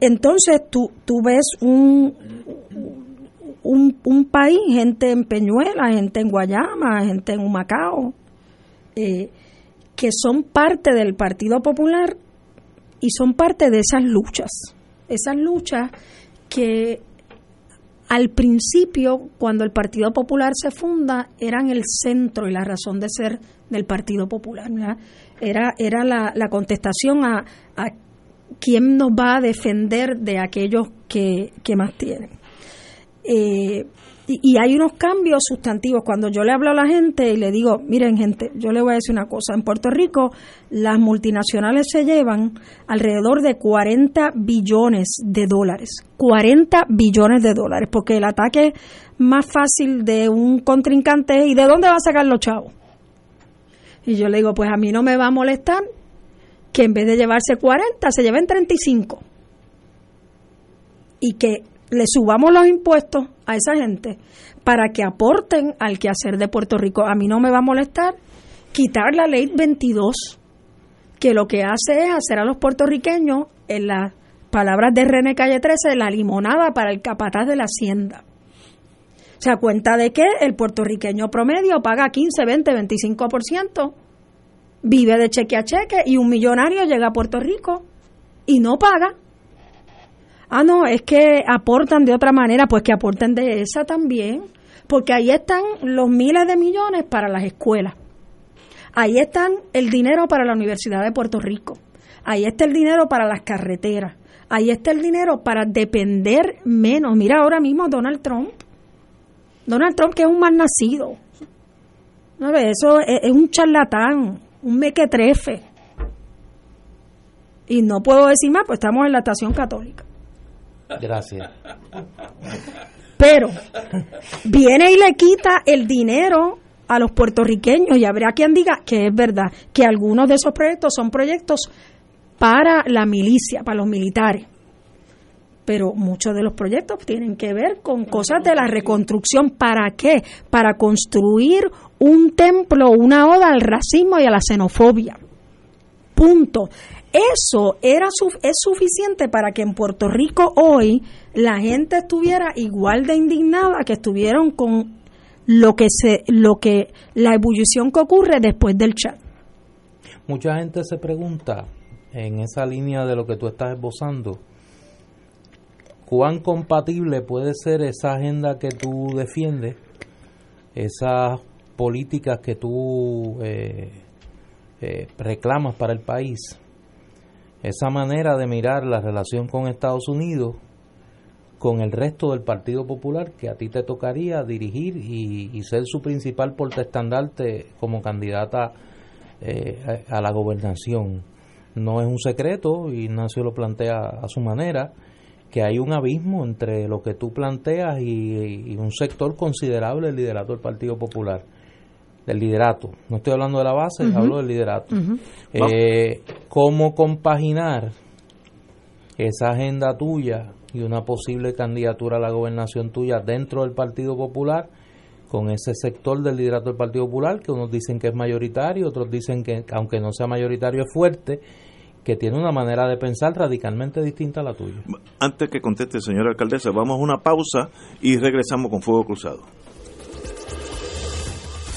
entonces tú, tú ves un, un, un país, gente en Peñuela, gente en Guayama, gente en Humacao, eh, que son parte del Partido Popular y son parte de esas luchas. Esas luchas que al principio, cuando el Partido Popular se funda, eran el centro y la razón de ser del Partido Popular. Era, era la, contestación a, a, quién nos va a defender de aquellos que, que más tienen. Eh, y, hay unos cambios sustantivos. Cuando yo le hablo a la gente y le digo, miren gente, yo le voy a decir una cosa, en Puerto Rico las multinacionales se llevan alrededor de 40 billones de dólares. 40 billones de dólares, porque el ataque más fácil de un contrincante es, ¿y de dónde va a sacar los chavos? Y yo le digo, pues a mí no me va a molestar que en vez de llevarse 40, se lleven 35. Y que le subamos los impuestos a esa gente para que aporten al quehacer de Puerto Rico. A mí no me va a molestar quitar la ley 22, que lo que hace es hacer a los puertorriqueños, en las palabras de René Calle 13, la limonada para el capataz de la hacienda. Se da cuenta de que el puertorriqueño promedio paga 15, 20, 25%, vive de cheque a cheque y un millonario llega a Puerto Rico y no paga ah, no, es que aportan de otra manera, pues que aporten de esa también, porque ahí están los miles de millones para las escuelas. Ahí están el dinero para la Universidad de Puerto Rico. Ahí está el dinero para las carreteras. Ahí está el dinero para depender menos. Mira ahora mismo Donald Trump. Donald Trump que es un mal nacido. ¿No Eso es, es un charlatán, un mequetrefe. Y no puedo decir más, pues estamos en la estación católica. Gracias. Pero viene y le quita el dinero a los puertorriqueños y habrá quien diga que es verdad, que algunos de esos proyectos son proyectos para la milicia, para los militares. Pero muchos de los proyectos tienen que ver con cosas de la reconstrucción. ¿Para qué? Para construir un templo, una oda al racismo y a la xenofobia punto. Eso era es suficiente para que en Puerto Rico hoy la gente estuviera igual de indignada que estuvieron con lo que se lo que la ebullición que ocurre después del chat. Mucha gente se pregunta en esa línea de lo que tú estás esbozando, cuán compatible puede ser esa agenda que tú defiendes, esas políticas que tú eh, eh, reclamas para el país, esa manera de mirar la relación con Estados Unidos con el resto del Partido Popular que a ti te tocaría dirigir y, ser su principal portestandarte como candidata eh, a, la gobernación. No es un secreto, y Ignacio lo plantea a su manera, que hay un abismo entre lo que tú planteas y, un sector considerable del liderato del Partido Popular. Del liderato. No estoy hablando de la base, hablo del liderato. Eh, ¿Cómo compaginar esa agenda tuya y una posible candidatura a la gobernación tuya dentro del Partido Popular con ese sector del liderato del Partido Popular que unos dicen que es mayoritario, otros dicen que aunque no sea mayoritario es fuerte, que tiene una manera de pensar radicalmente distinta a la tuya. Antes que conteste, señora alcaldesa, vamos a una pausa y regresamos con Fuego Cruzado.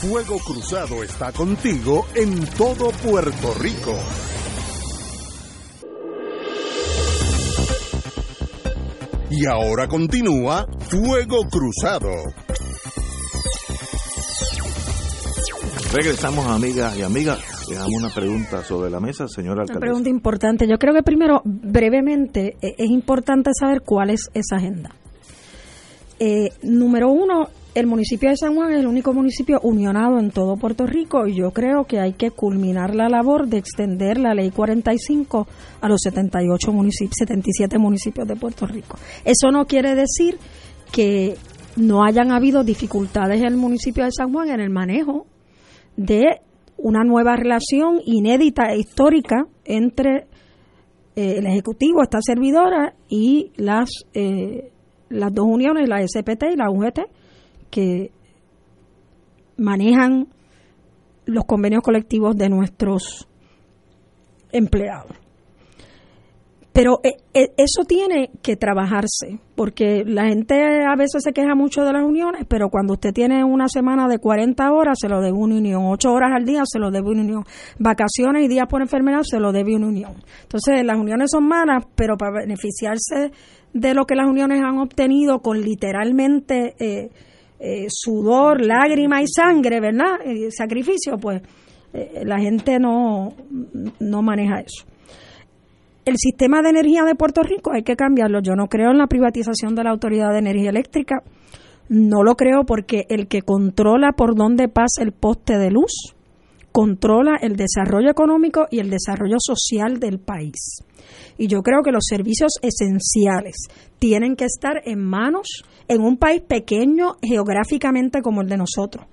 Fuego Cruzado está contigo en todo Puerto Rico. Y ahora continúa Fuego Cruzado. Regresamos, amigas y amigas. Dejamos una pregunta sobre la mesa, señora alcaldesa. Una pregunta importante. Yo creo que primero, brevemente, e-, es importante saber cuál es esa agenda. Eh, número uno, el municipio de San Juan es el único municipio unionado en todo Puerto Rico y yo creo que hay que culminar la labor de extender la ley 45 a los 78 municipios, 77 municipios de Puerto Rico. Eso no quiere decir que no hayan habido dificultades en el municipio de San Juan en el manejo de una nueva relación inédita e histórica entre eh, el Ejecutivo, esta servidora, y las, eh, las dos uniones, la SPT y la UGT que manejan los convenios colectivos de nuestros empleados. Pero eh, eh, eso tiene que trabajarse, porque la gente a veces se queja mucho de las uniones, pero cuando usted tiene una semana de 40 horas, se lo debe una unión, 8 horas al día, se lo debe una unión, vacaciones y días por enfermedad, se lo debe una unión. Entonces, las uniones son malas, pero para beneficiarse de lo que las uniones han obtenido con literalmente... Eh, eh, sudor, lágrima y sangre, ¿verdad? El sacrificio, pues eh, la gente no, no maneja eso. El sistema de energía de Puerto Rico hay que cambiarlo. Yo no creo en la privatización de la Autoridad de Energía Eléctrica. No lo creo porque el que controla por dónde pasa el poste de luz controla el desarrollo económico y el desarrollo social del país. Y yo creo que los servicios esenciales tienen que estar en manos, en un país pequeño geográficamente como el de nosotros,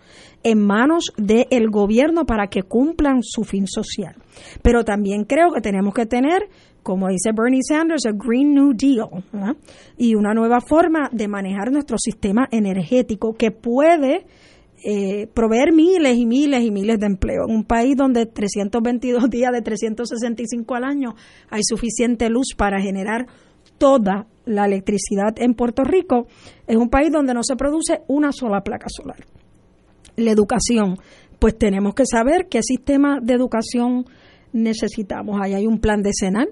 en manos del gobierno para que cumplan su fin social. Pero también creo que tenemos que tener, como dice Bernie Sanders, a Green New Deal y una nueva forma de manejar nuestro sistema energético que puede eh, proveer miles y miles y miles de empleo. En un país donde 322 días de 365 al año hay suficiente luz para generar toda la electricidad en Puerto Rico, es un país donde no se produce una sola placa solar. La educación, pues tenemos que saber qué sistema de educación necesitamos. Ahí hay un plan decenal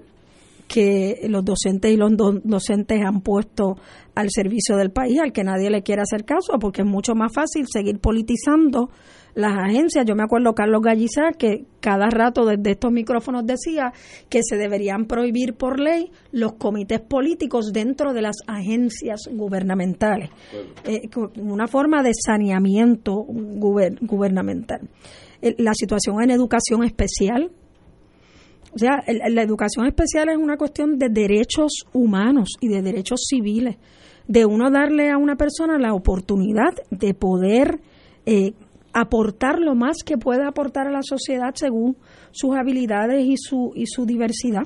que los docentes y los docentes han puesto al servicio del país, al que nadie le quiere hacer caso, porque es mucho más fácil seguir politizando las agencias. Yo me acuerdo Carlos Gallizar que cada rato desde estos micrófonos decía que se deberían prohibir por ley los comités políticos dentro de las agencias gubernamentales, eh, una forma de saneamiento gubernamental. La situación en educación especial, o sea, la educación especial es una cuestión de derechos humanos y de derechos civiles, de uno darle a una persona la oportunidad de poder eh, aportar lo más que pueda aportar a la sociedad según sus habilidades y su, y su diversidad.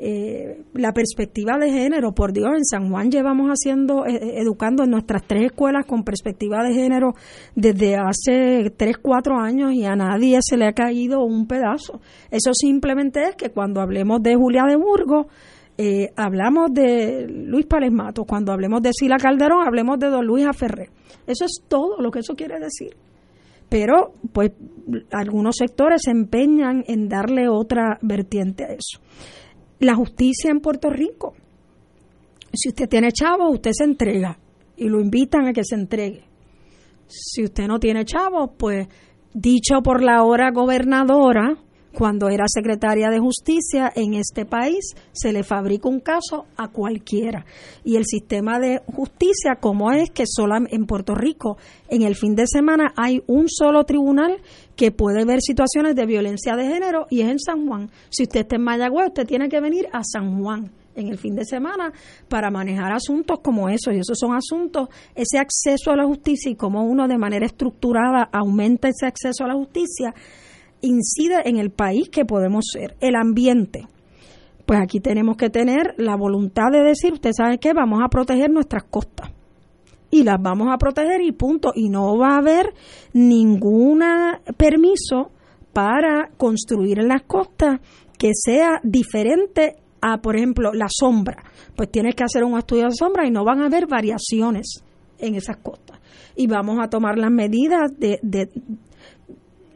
eh, la perspectiva de género, por Dios, en San Juan llevamos haciendo, eh, eh, educando en nuestras tres escuelas con perspectiva de género desde hace tres, cuatro años y a nadie se le ha caído un pedazo. Eso simplemente es que cuando hablemos de Julia de Burgos, hablamos de Luis Pález Matos, cuando hablemos de Sila Calderón, hablemos de don Luis Aferré. Eso es todo lo que eso quiere decir pero pues algunos sectores se empeñan en darle otra vertiente a eso. La justicia en Puerto Rico. Si usted tiene chavo, usted se entrega y lo invitan a que se entregue. Si usted no tiene chavo, pues dicho por la hora gobernadora, cuando era secretaria de justicia en este país, se le fabrica un caso a cualquiera. Y el sistema de justicia, como es que solo en Puerto Rico, en el fin de semana hay un solo tribunal que puede ver situaciones de violencia de género y es en San Juan. Si usted está en Mayagüez, usted tiene que venir a San Juan en el fin de semana para manejar asuntos como esos. Y esos son asuntos, ese acceso a la justicia y cómo uno de manera estructurada aumenta ese acceso a la justicia incide en el país que podemos ser, el ambiente. Pues aquí tenemos que tener la voluntad de decir, usted sabe qué, vamos a proteger nuestras costas. Y las vamos a proteger y punto. Y no va a haber ningún permiso para construir en las costas que sea diferente a, por ejemplo, la sombra. Pues tienes que hacer un estudio de sombra y no van a haber variaciones en esas costas. Y vamos a tomar las medidas de,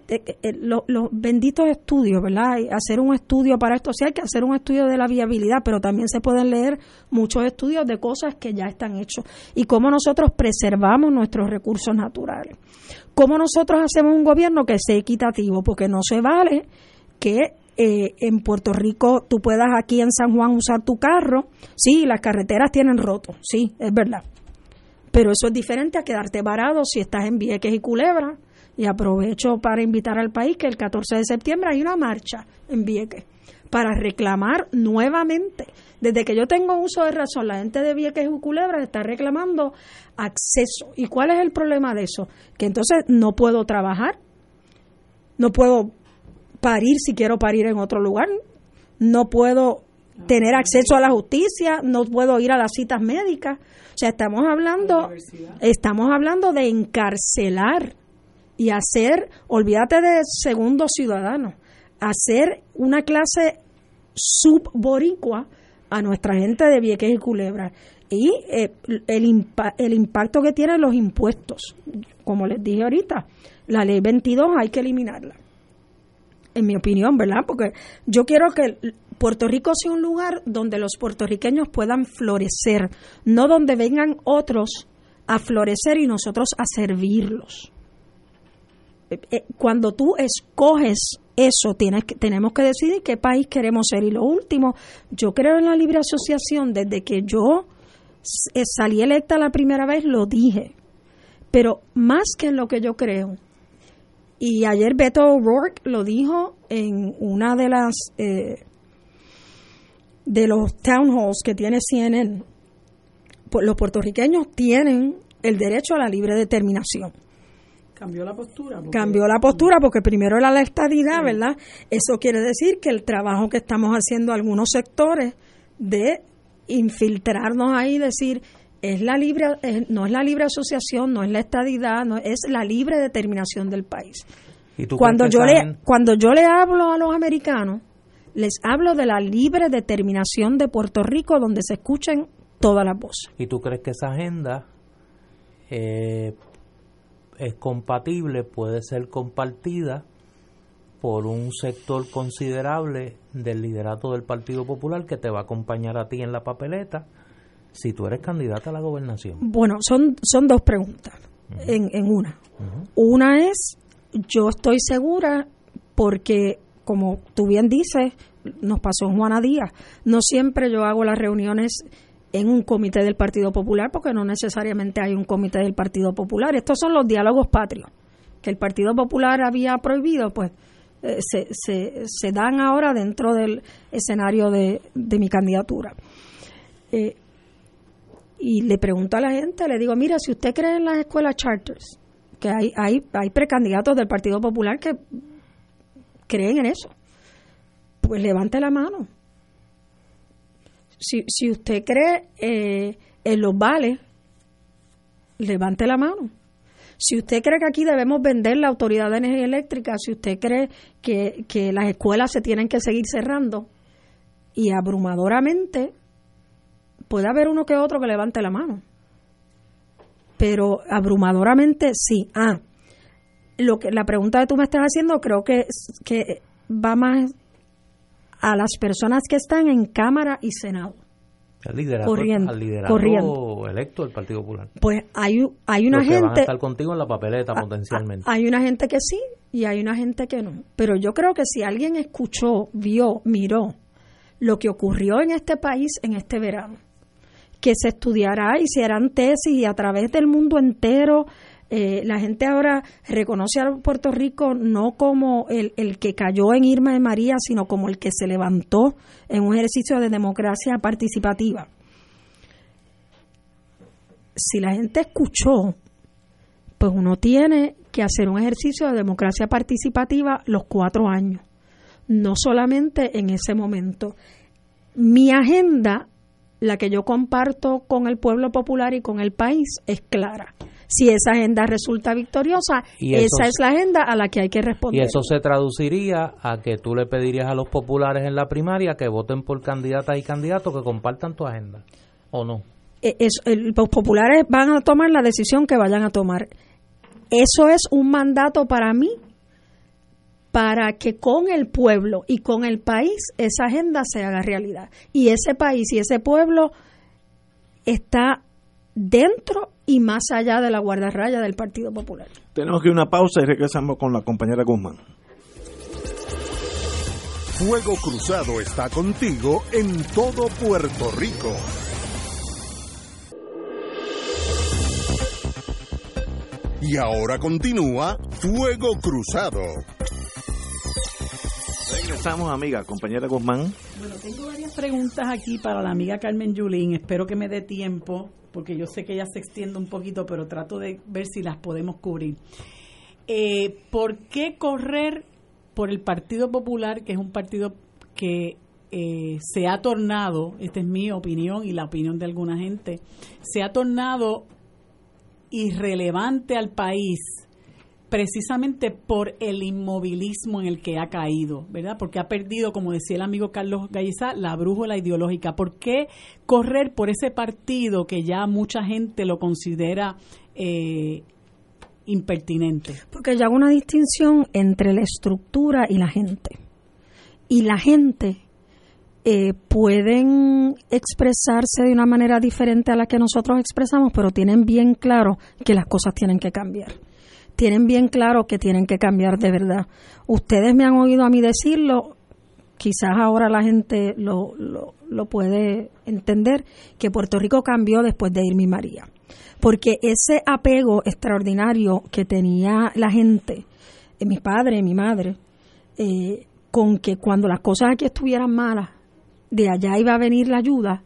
eh, eh, los, benditos estudios, ¿verdad? Hacer un estudio para esto, sí hay que hacer un estudio de la viabilidad, pero también se pueden leer muchos estudios de cosas que ya están hechos y cómo nosotros preservamos nuestros recursos naturales. Cómo nosotros hacemos un gobierno que sea equitativo, porque no se vale que en Puerto Rico tú puedas aquí en San Juan usar tu carro, sí, las carreteras tienen roto, sí, es verdad. Pero eso es diferente a quedarte varado si estás en Vieques y Culebra, y aprovecho para invitar al país que el 14 de septiembre hay una marcha en Vieques para reclamar nuevamente. Desde que yo tengo uso de razón, la gente de Vieques y Culebra está reclamando acceso. ¿Y cuál es el problema de eso? Que entonces no puedo trabajar, no puedo parir si quiero parir en otro lugar, no puedo tener acceso a la justicia, no puedo ir a las citas médicas. O sea, estamos hablando, estamos hablando de encarcelar y hacer, olvídate de segundo ciudadano, hacer una clase subboricua a nuestra gente de Vieques y Culebra. Y eh, el, el impacto que tienen los impuestos, como les dije ahorita, la ley 22 hay que eliminarla, en mi opinión, ¿verdad? Porque yo quiero que Puerto Rico sea un lugar donde los puertorriqueños puedan florecer, no donde vengan otros a florecer y nosotros a servirlos. Eh, eh, cuando tú escoges eso, tienes que, tenemos que decidir qué país queremos ser. Y lo último, yo creo en la libre asociación desde que yo eh, salí electa la primera vez, lo dije. Pero más que en lo que yo creo, y ayer Beto O'Rourke lo dijo en una de las de los town halls que tiene CNN. Pues los puertorriqueños tienen el derecho a la libre determinación. Cambió la postura. Cambió la postura porque primero era la estadidad, ¿verdad? Eso quiere decir que el trabajo que estamos haciendo algunos sectores de infiltrarnos ahí, decir, es la libre, no es la libre asociación, no es la estadidad, no es la libre determinación del país. cuando yo le cuando yo le hablo a los americanos, les hablo de la libre determinación de Puerto Rico, donde se escuchen todas las voces. ¿Y tú crees que esa agenda eh, es compatible, puede ser compartida por un sector considerable del liderato del Partido Popular que te va a acompañar a ti en la papeleta si tú eres candidata a la gobernación. Bueno, son, son dos preguntas en, en, una. Una es, yo estoy segura porque, como tú bien dices, nos pasó en Juana Díaz, no siempre yo hago las reuniones en un comité del Partido Popular, porque no necesariamente hay un comité del Partido Popular. Estos son los diálogos patrios que el Partido Popular había prohibido, pues eh, se, se, dan ahora dentro del escenario de, mi candidatura. Eh, y le pregunto a la gente, le digo, mira, si usted cree en las escuelas charters, que hay, hay, hay precandidatos del Partido Popular que creen en eso, pues levante la mano Si, si usted cree eh, en los vales, levante la mano. Si usted cree que aquí debemos vender la Autoridad de Energía Eléctrica, si usted cree que, que las escuelas se tienen que seguir cerrando, y abrumadoramente puede haber uno que otro que levante la mano. Pero abrumadoramente sí. Ah, lo que la pregunta que tú me estás haciendo creo que, que va más a las personas que están en Cámara y Senado. Al liderato, Corriendo, al liderato corriendo. electo del Partido Popular. Pues hay, hay una Los que van a gente... estar contigo en la papeleta Ah, potencialmente. ah, Hay una gente que sí y hay una gente que no. Pero yo creo que si alguien escuchó, vio, miró lo que ocurrió en este país en este verano, que se estudiará y se harán tesis y a través del mundo entero, eh, la gente ahora reconoce a Puerto Rico no como el, el que cayó en Irma de María, sino como el que se levantó en un ejercicio de democracia participativa. Si la gente escuchó pues uno tiene que hacer un ejercicio de democracia participativa los cuatro años, no solamente en ese momento. Mi agenda, la que yo comparto con el pueblo popular y con el país, es clara. Si esa agenda resulta victoriosa, Y esa es la agenda a la que hay que Y responder. eso se traduciría a que tú le pedirías a los populares en la primaria que voten por candidatas y candidatos que compartan tu agenda. ¿O no? Es- el- los populares van a tomar la decisión que vayan a tomar. Eso es un mandato para mí, para que con el pueblo y con el país esa agenda se haga realidad. Y ese país y ese pueblo está dentro y más allá de la guardarraya del Partido Popular. Tenemos que ir a una pausa y regresamos con la compañera Guzmán. Fuego Cruzado está contigo en todo Puerto Rico. Y ahora continúa Fuego Cruzado. Regresamos, amiga, compañera Guzmán. Bueno, tengo varias preguntas aquí para la amiga Carmen Yulín. Espero que me dé tiempo, porque yo sé que ella se extiende un poquito, pero trato de ver si las podemos cubrir. Eh, ¿Por qué correr por el Partido Popular, que es un partido que eh, se ha tornado, esta es mi opinión y la opinión de alguna gente, se ha tornado irrelevante al país precisamente por el inmovilismo en el que ha caído, ¿verdad? Porque ha perdido, como decía el amigo Carlos Gallizá, la brújula ideológica. ¿Por qué correr por ese partido que ya mucha gente lo considera eh, impertinente? Porque yo hago una distinción entre la estructura y la gente. Y la gente eh, pueden expresarse de una manera diferente a la que nosotros expresamos, pero tienen bien claro que las cosas tienen que cambiar. Tienen bien claro que tienen que cambiar de verdad. Ustedes me han oído a mí decirlo, quizás ahora la gente lo, lo, lo puede entender, que Puerto Rico cambió después de Irma y María. Porque ese apego extraordinario que tenía la gente, eh, mi padre, mi madre, eh, con que cuando las cosas aquí estuvieran malas, de allá iba a venir la ayuda,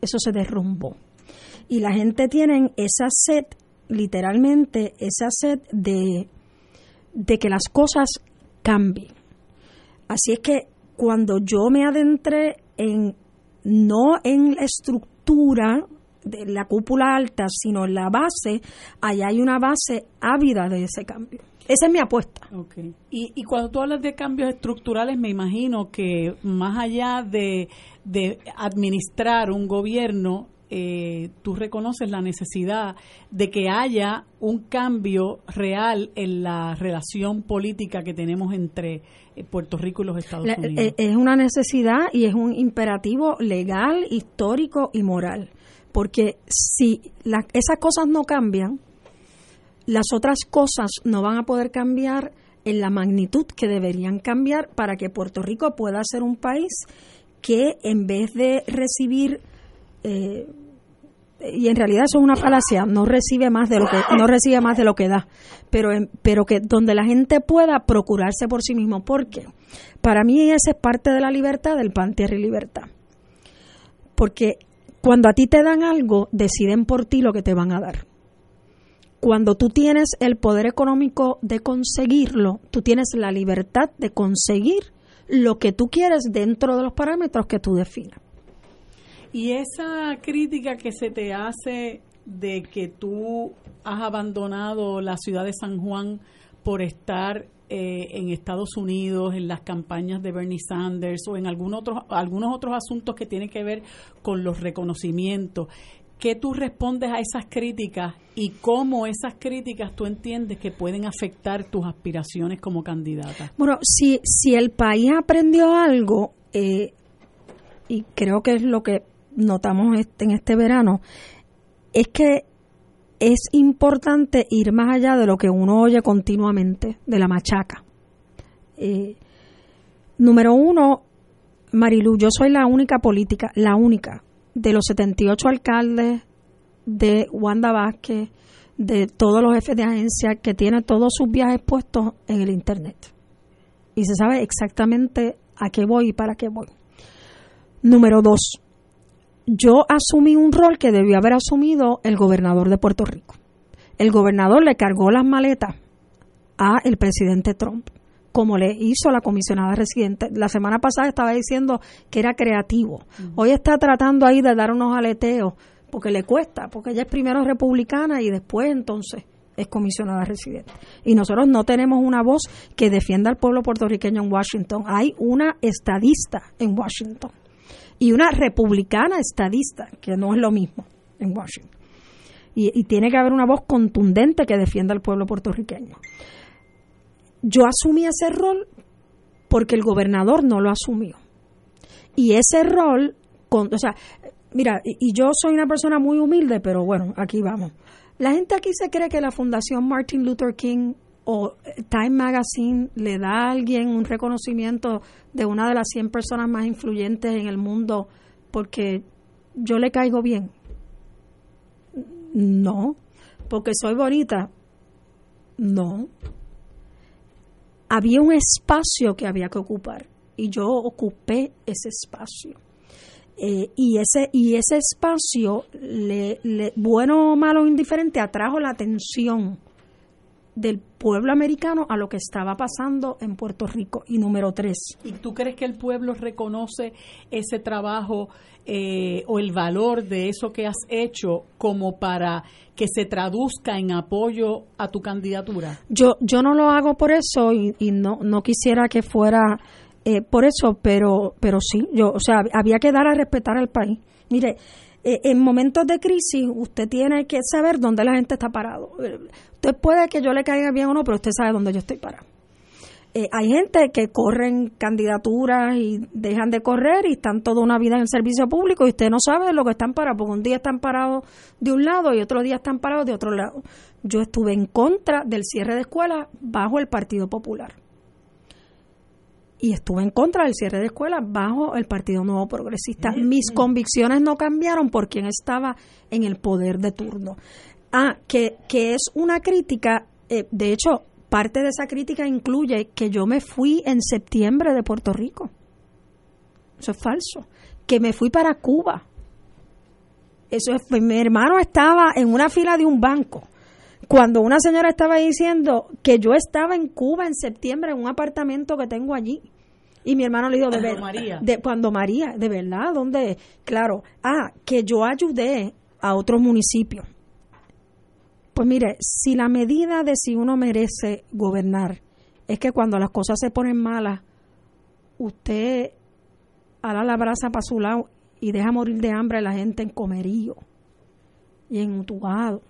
eso se derrumbó. Y la gente tiene esa sed, literalmente, esa sed de, que las cosas cambien. Así es que cuando yo me adentré en, no en la estructura de la cúpula alta, sino en la base, allá hay una base ávida de ese cambio. Esa es mi apuesta. Okay. Y, y cuando tú hablas de cambios estructurales, me imagino que más allá de, de administrar un gobierno, eh, tú reconoces la necesidad de que haya un cambio real en la relación política que tenemos entre eh, Puerto Rico y los Estados La- Unidos. eh, es una necesidad y es un imperativo legal, histórico y moral. Porque si la- esas cosas no cambian, las otras cosas no van a poder cambiar en la magnitud que deberían cambiar para que Puerto Rico pueda ser un país que en vez de recibir eh, y en realidad eso es una falacia no recibe más de lo que no recibe más de lo que da. Pero pero que donde la gente pueda procurarse por sí mismo porque para mí esa es parte de la libertad del pan tierra y libertad. Porque cuando a ti te dan algo deciden por ti lo que te van a dar. Cuando tú tienes el poder económico de conseguirlo, tú tienes la libertad de conseguir lo que tú quieres dentro de los parámetros que tú definas. Y esa crítica que se te hace de que tú has abandonado la ciudad de San Juan por estar eh, en Estados Unidos, en las campañas de Bernie Sanders o en algún otro, algunos otros asuntos que tienen que ver con los reconocimientos. ¿Qué tú respondes a esas críticas y cómo esas críticas tú entiendes que pueden afectar tus aspiraciones como candidata? Bueno, si, si el país aprendió algo, eh, y creo que es lo que notamos en este verano, es que es importante ir más allá de lo que uno oye continuamente, de la machaca. Eh, número uno, Marilu, yo soy la única política, la única, de los 78 alcaldes, de Wanda Vázquez, de todos los jefes de agencia que tiene todos sus viajes puestos en el Internet. Y se sabe exactamente a qué voy y para qué voy. Número dos, yo asumí un rol que debió haber asumido el gobernador de Puerto Rico. El gobernador le cargó las maletas a el presidente Trump, como le hizo la comisionada residente. La semana pasada estaba diciendo que era creativo. Hoy está tratando ahí de dar unos aleteos, porque le cuesta, porque ella es primero republicana y después entonces es comisionada residente. Y nosotros no tenemos una voz que defienda al pueblo puertorriqueño en Washington. Hay una estadista en Washington y una republicana estadista, que no es lo mismo en Washington. Y, tiene que haber una voz contundente que defienda al pueblo puertorriqueño. Yo asumí ese rol porque el gobernador no lo asumió. Y ese rol, con, o sea, mira, y, yo soy una persona muy humilde, pero bueno, aquí vamos. La gente aquí se cree que la Fundación Martin Luther King o Time Magazine le da a alguien un reconocimiento de una de las 100 personas más influyentes en el mundo porque yo le caigo bien. No. Porque soy bonita. No. Había un espacio que había que ocupar y yo ocupé ese espacio. Eh, y ese y ese espacio, le, bueno, malo indiferente, atrajo la atención del pueblo americano a lo que estaba pasando en Puerto Rico. Y número tres. ¿Y tú crees que el pueblo reconoce ese trabajo eh, o el valor de eso que has hecho como para que se traduzca en apoyo a tu candidatura? Yo, yo no lo hago por eso y, no, no quisiera que fuera eh, por eso, pero, pero sí, yo, o sea, había que dar a respetar al país. Mire, eh, en momentos de crisis usted tiene que saber dónde la gente está parado. Usted puede que yo le caiga bien o no, pero usted sabe dónde yo estoy parado. Eh, hay gente que corren candidaturas y dejan de correr y están toda una vida en el servicio público y usted no sabe lo que están parados, porque un día están parados de un lado y otro día están parados de otro lado. Yo estuve en contra del cierre de escuelas bajo el Partido Popular y estuve en contra del cierre de escuelas bajo el Partido Nuevo Progresista. Mis convicciones no cambiaron por quien estaba en el poder de turno. Ah, que, que es una crítica, eh, de hecho, parte de esa crítica incluye que yo me fui en septiembre de Puerto Rico. Eso es falso. Que me fui para Cuba. Eso es, mi hermano estaba en una fila de un banco cuando una señora estaba diciendo que yo estaba en Cuba en septiembre en un apartamento que tengo allí. Y mi hermano le dijo, de verdad, de, cuando María, de verdad, ¿dónde? Claro, ah, que yo ayudé a otros municipios. Pues mire, si la medida de si uno merece gobernar es que cuando las cosas se ponen malas, usted hará la brasa para su lado y deja morir de hambre a la gente en Comerío y en Utugado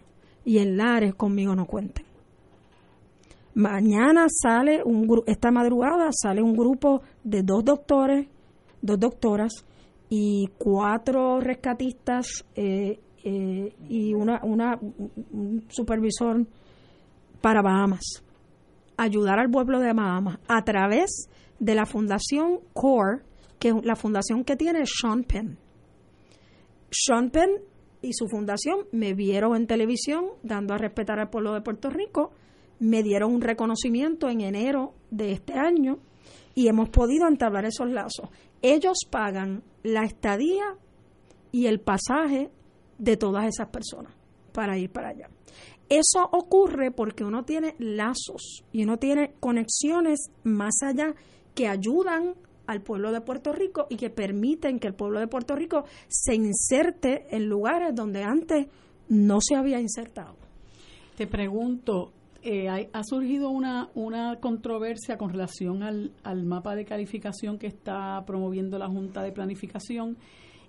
y en Lares conmigo no cuenten. Mañana sale un esta madrugada sale un grupo de dos doctores, dos doctoras y cuatro rescatistas eh, eh, y una, una un supervisor para Bahamas. Ayudar al pueblo de Bahamas a través de la fundación CORE, que es la fundación que tiene Sean Penn. Sean Penn y su fundación me vieron en televisión dando a respetar al pueblo de Puerto Rico, me dieron un reconocimiento en enero de este año y hemos podido entablar esos lazos. Ellos pagan la estadía y el pasaje de todas esas personas para ir para allá. Eso ocurre porque uno tiene lazos y uno tiene conexiones más allá que ayudan al pueblo de Puerto Rico y que permiten que el pueblo de Puerto Rico se inserte en lugares donde antes no se había insertado. Te pregunto, eh, ha surgido una, una controversia con relación al, al mapa de calificación que está promoviendo la Junta de Planificación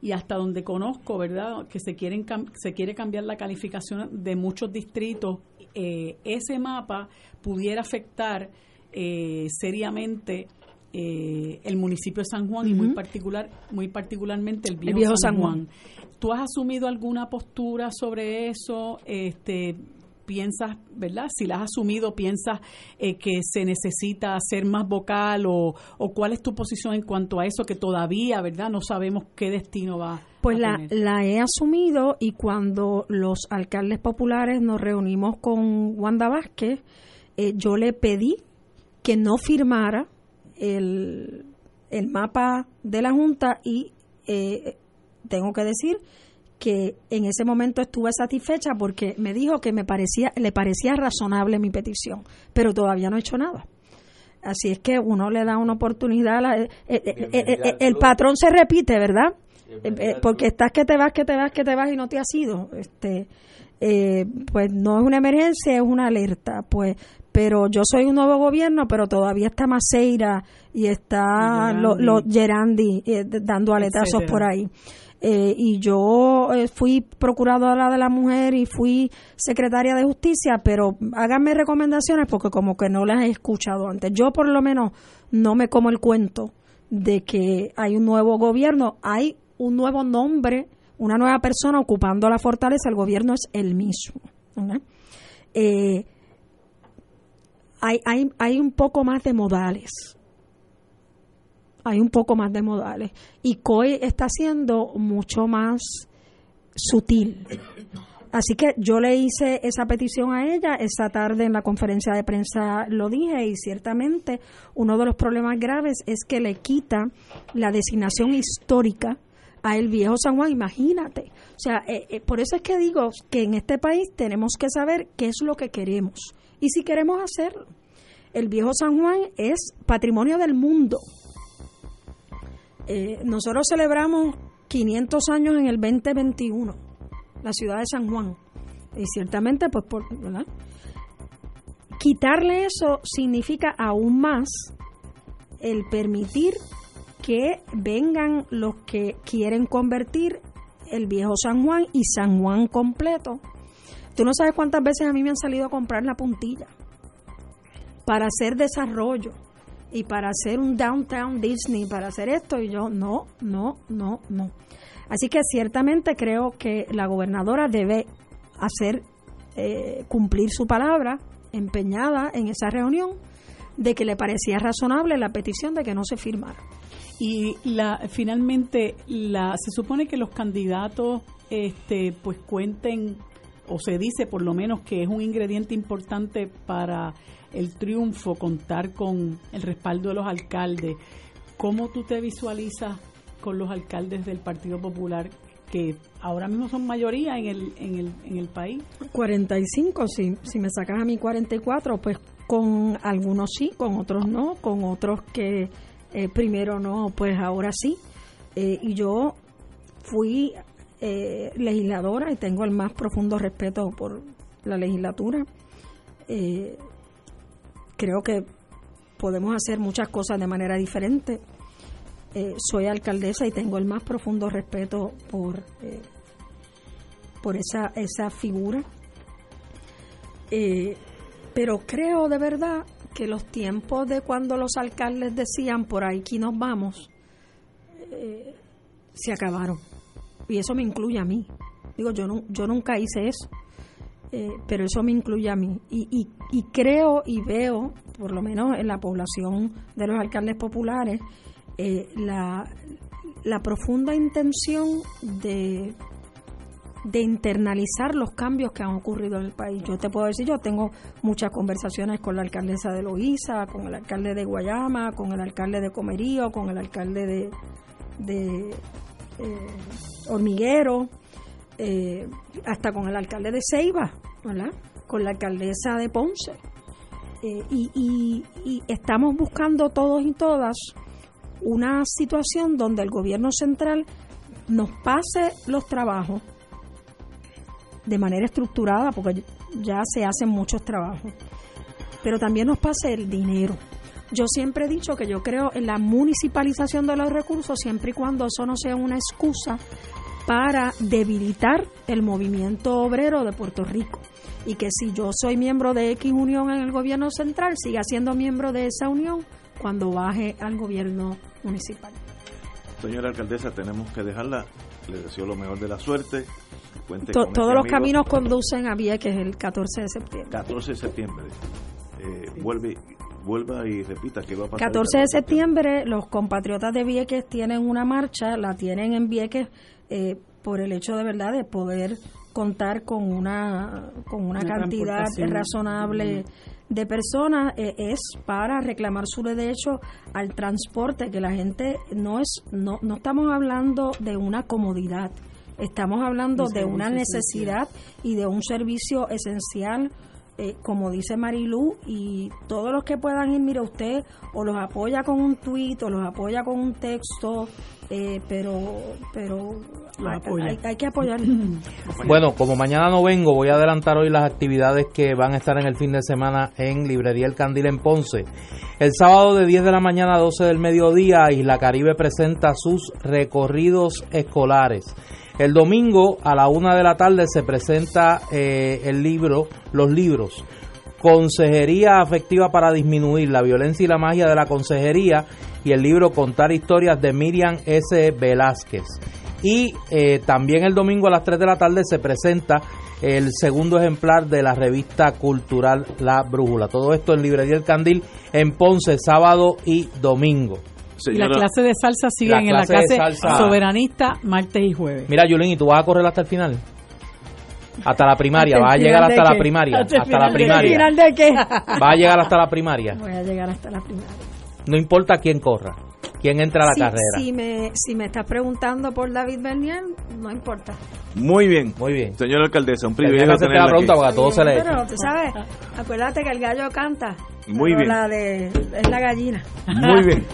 y hasta donde conozco, ¿verdad? Que se quieren se quiere cambiar la calificación de muchos distritos. Eh, ese mapa pudiera afectar eh, seriamente eh, el municipio de San Juan y muy particular muy particularmente el viejo, San, Juan. ¿Tú has asumido alguna postura sobre eso? Este piensas, ¿verdad? Si la has asumido, piensas eh, que se necesita ser más vocal o, cuál es tu posición en cuanto a eso que todavía, ¿verdad? No sabemos qué destino va. Pues la, la he asumido y cuando los alcaldes populares nos reunimos con Wanda Vázquez, eh, yo le pedí que no firmara el, el mapa de la Junta y eh, tengo que decir que en ese momento estuve satisfecha porque me dijo que me parecía, le parecía razonable mi petición, pero todavía no he hecho nada. Así es que uno le da una oportunidad, eh, eh, eh, el patrón se repite, ¿verdad? porque estás que te vas, que te vas, que te vas y no te has ido. Este, pues no es una emergencia, es una alerta. Pues, pero yo soy un nuevo gobierno, pero todavía está Maceira y está los Gerandi dando aletazos por ahí. Eh, y yo eh, fui procuradora de la mujer y fui secretaria de justicia, pero háganme recomendaciones porque como que no las he escuchado antes. Yo por lo menos no me como el cuento de que hay un nuevo gobierno, hay un nuevo nombre, una nueva persona ocupando la fortaleza, el gobierno es el mismo. Eh, hay, hay, hay un poco más de modales hay un poco más de modales. Y COI está siendo mucho más sutil. Así que yo le hice esa petición a ella, esa tarde en la conferencia de prensa lo dije y ciertamente uno de los problemas graves es que le quita la designación histórica a el viejo San Juan, imagínate. O sea, eh, eh, por eso es que digo que en este país tenemos que saber qué es lo que queremos y si queremos hacerlo. El viejo San Juan es patrimonio del mundo eh, nosotros celebramos 500 años en el 2021, la ciudad de San Juan. Y ciertamente, pues, por, ¿verdad? Quitarle eso significa aún más el permitir que vengan los que quieren convertir el viejo San Juan y San Juan completo. Tú no sabes cuántas veces a mí me han salido a comprar la puntilla para hacer desarrollo y para hacer un downtown Disney, para hacer esto, y yo no, no, no, no. Así que ciertamente creo que la gobernadora debe hacer eh, cumplir su palabra empeñada en esa reunión de que le parecía razonable la petición de que no se firmara. Y la, finalmente la, se supone que los candidatos este, pues cuenten o se dice por lo menos que es un ingrediente importante para el triunfo, contar con el respaldo de los alcaldes. ¿Cómo tú te visualizas con los alcaldes del Partido Popular que ahora mismo son mayoría en el, en el, en el país? 45, si, si me sacas a mí 44, pues con algunos sí, con otros no, con otros que eh, primero no, pues ahora sí. Eh, y yo fui eh, legisladora y tengo el más profundo respeto por la legislatura. Eh, creo que podemos hacer muchas cosas de manera diferente. Eh, soy alcaldesa y tengo el más profundo respeto por, por esa, esa figura. Pero creo de verdad que los tiempos de cuando los alcaldes decían por aquí nos vamos, se acabaron. Y eso me incluye a mí. Digo, yo, nunca hice eso. Eh, pero eso me incluye a mí. Y, creo y veo, por lo menos en la población de los alcaldes populares, eh, la, profunda intención de, de internalizar los cambios que han ocurrido en el país. Yo te puedo decir, yo tengo muchas conversaciones con la alcaldesa de Loíza, con el alcalde de Guayama, con el alcalde de Comerío, con el alcalde de, Hormiguero, eh, hasta con el alcalde de Ceiba, con la alcaldesa de Ponce. Eh, y, estamos buscando todos y todas una situación donde el gobierno central nos pase los trabajos de manera estructurada, porque ya se hacen muchos trabajos, pero también nos pase el dinero. Yo siempre he dicho que yo creo en la municipalización de los recursos siempre y cuando eso no sea una excusa para debilitar el movimiento obrero de Puerto Rico y que si yo soy miembro de X unión en el gobierno central, siga siendo miembro de esa unión cuando baje al gobierno municipal. Señora alcaldesa, tenemos que dejarla. Le deseo lo mejor de la suerte. Cuente To- todos este los caminos conducen a Vieques el 14 de septiembre. 14 de septiembre. Eh, vuelve, vuelva y repita qué va a pasar. el 14 de septiembre, los compatriotas de Vieques tienen una marcha, la tienen en Vieques eh, por el hecho de verdad de poder contar con una con una, Una cantidad razonable de personas eh, es para reclamar su derecho al transporte que la gente no es no no estamos hablando de una comodidad estamos hablando de una necesidad y de un servicio esencial eh, como dice Marilú, y todos los que puedan ir, mire usted, o los apoya con un tuit, o los apoya con un texto, eh, pero pero hay- hay que apoyar. *laughs* Bueno, como mañana no vengo, voy a adelantar hoy las actividades que van a estar en el fin de semana en Librería El Candil en Ponce. El sábado de 10 de la mañana a 12 del mediodía, Isla Caribe presenta sus recorridos escolares. El domingo a la una de la tarde se presenta eh, el libro, los libros Consejería Afectiva para Disminuir la Violencia y la Magia de la Consejería y el libro Contar Historias de Miriam S. Velázquez. Y eh, también el domingo a las 3 de la tarde se presenta el segundo ejemplar de la revista cultural La Brújula. Todo esto en Librería El Candil en Ponce, sábado y domingo. Y la Señora- clase de salsa siguen en la clase salsa. soberanista martes y jueves. Mira, Yulín, ¿y tú vas a correr hasta el final? Hasta la primaria, ¿Hasta el vas a llegar hasta la primaria. ¿Hasta la primaria. ¿Final de qué? Vas a llegar hasta la primaria. Voy a llegar hasta la primera. No importa quién corra, quién entra a la si, carrera. Si me, si me estás preguntando por David Bernier, no importa. Muy bien. Muy bien. Señora alcaldesa, un privilegio tenerla la pregunta porque a todos se le Pero tú sabes, acuérdate que el gallo canta. Muy bien. La de, es la gallina. Muy bien.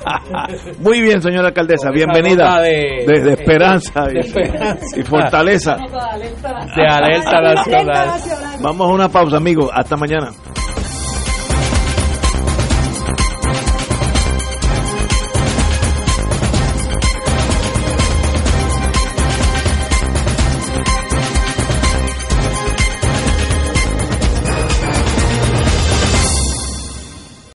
*laughs* Muy bien, señora alcaldesa. Bienvenida. nota de- De, de esperanza, y, de esperanza. y fortaleza. de alerta nacional. Vamos a una pausa, amigos. Hasta mañana.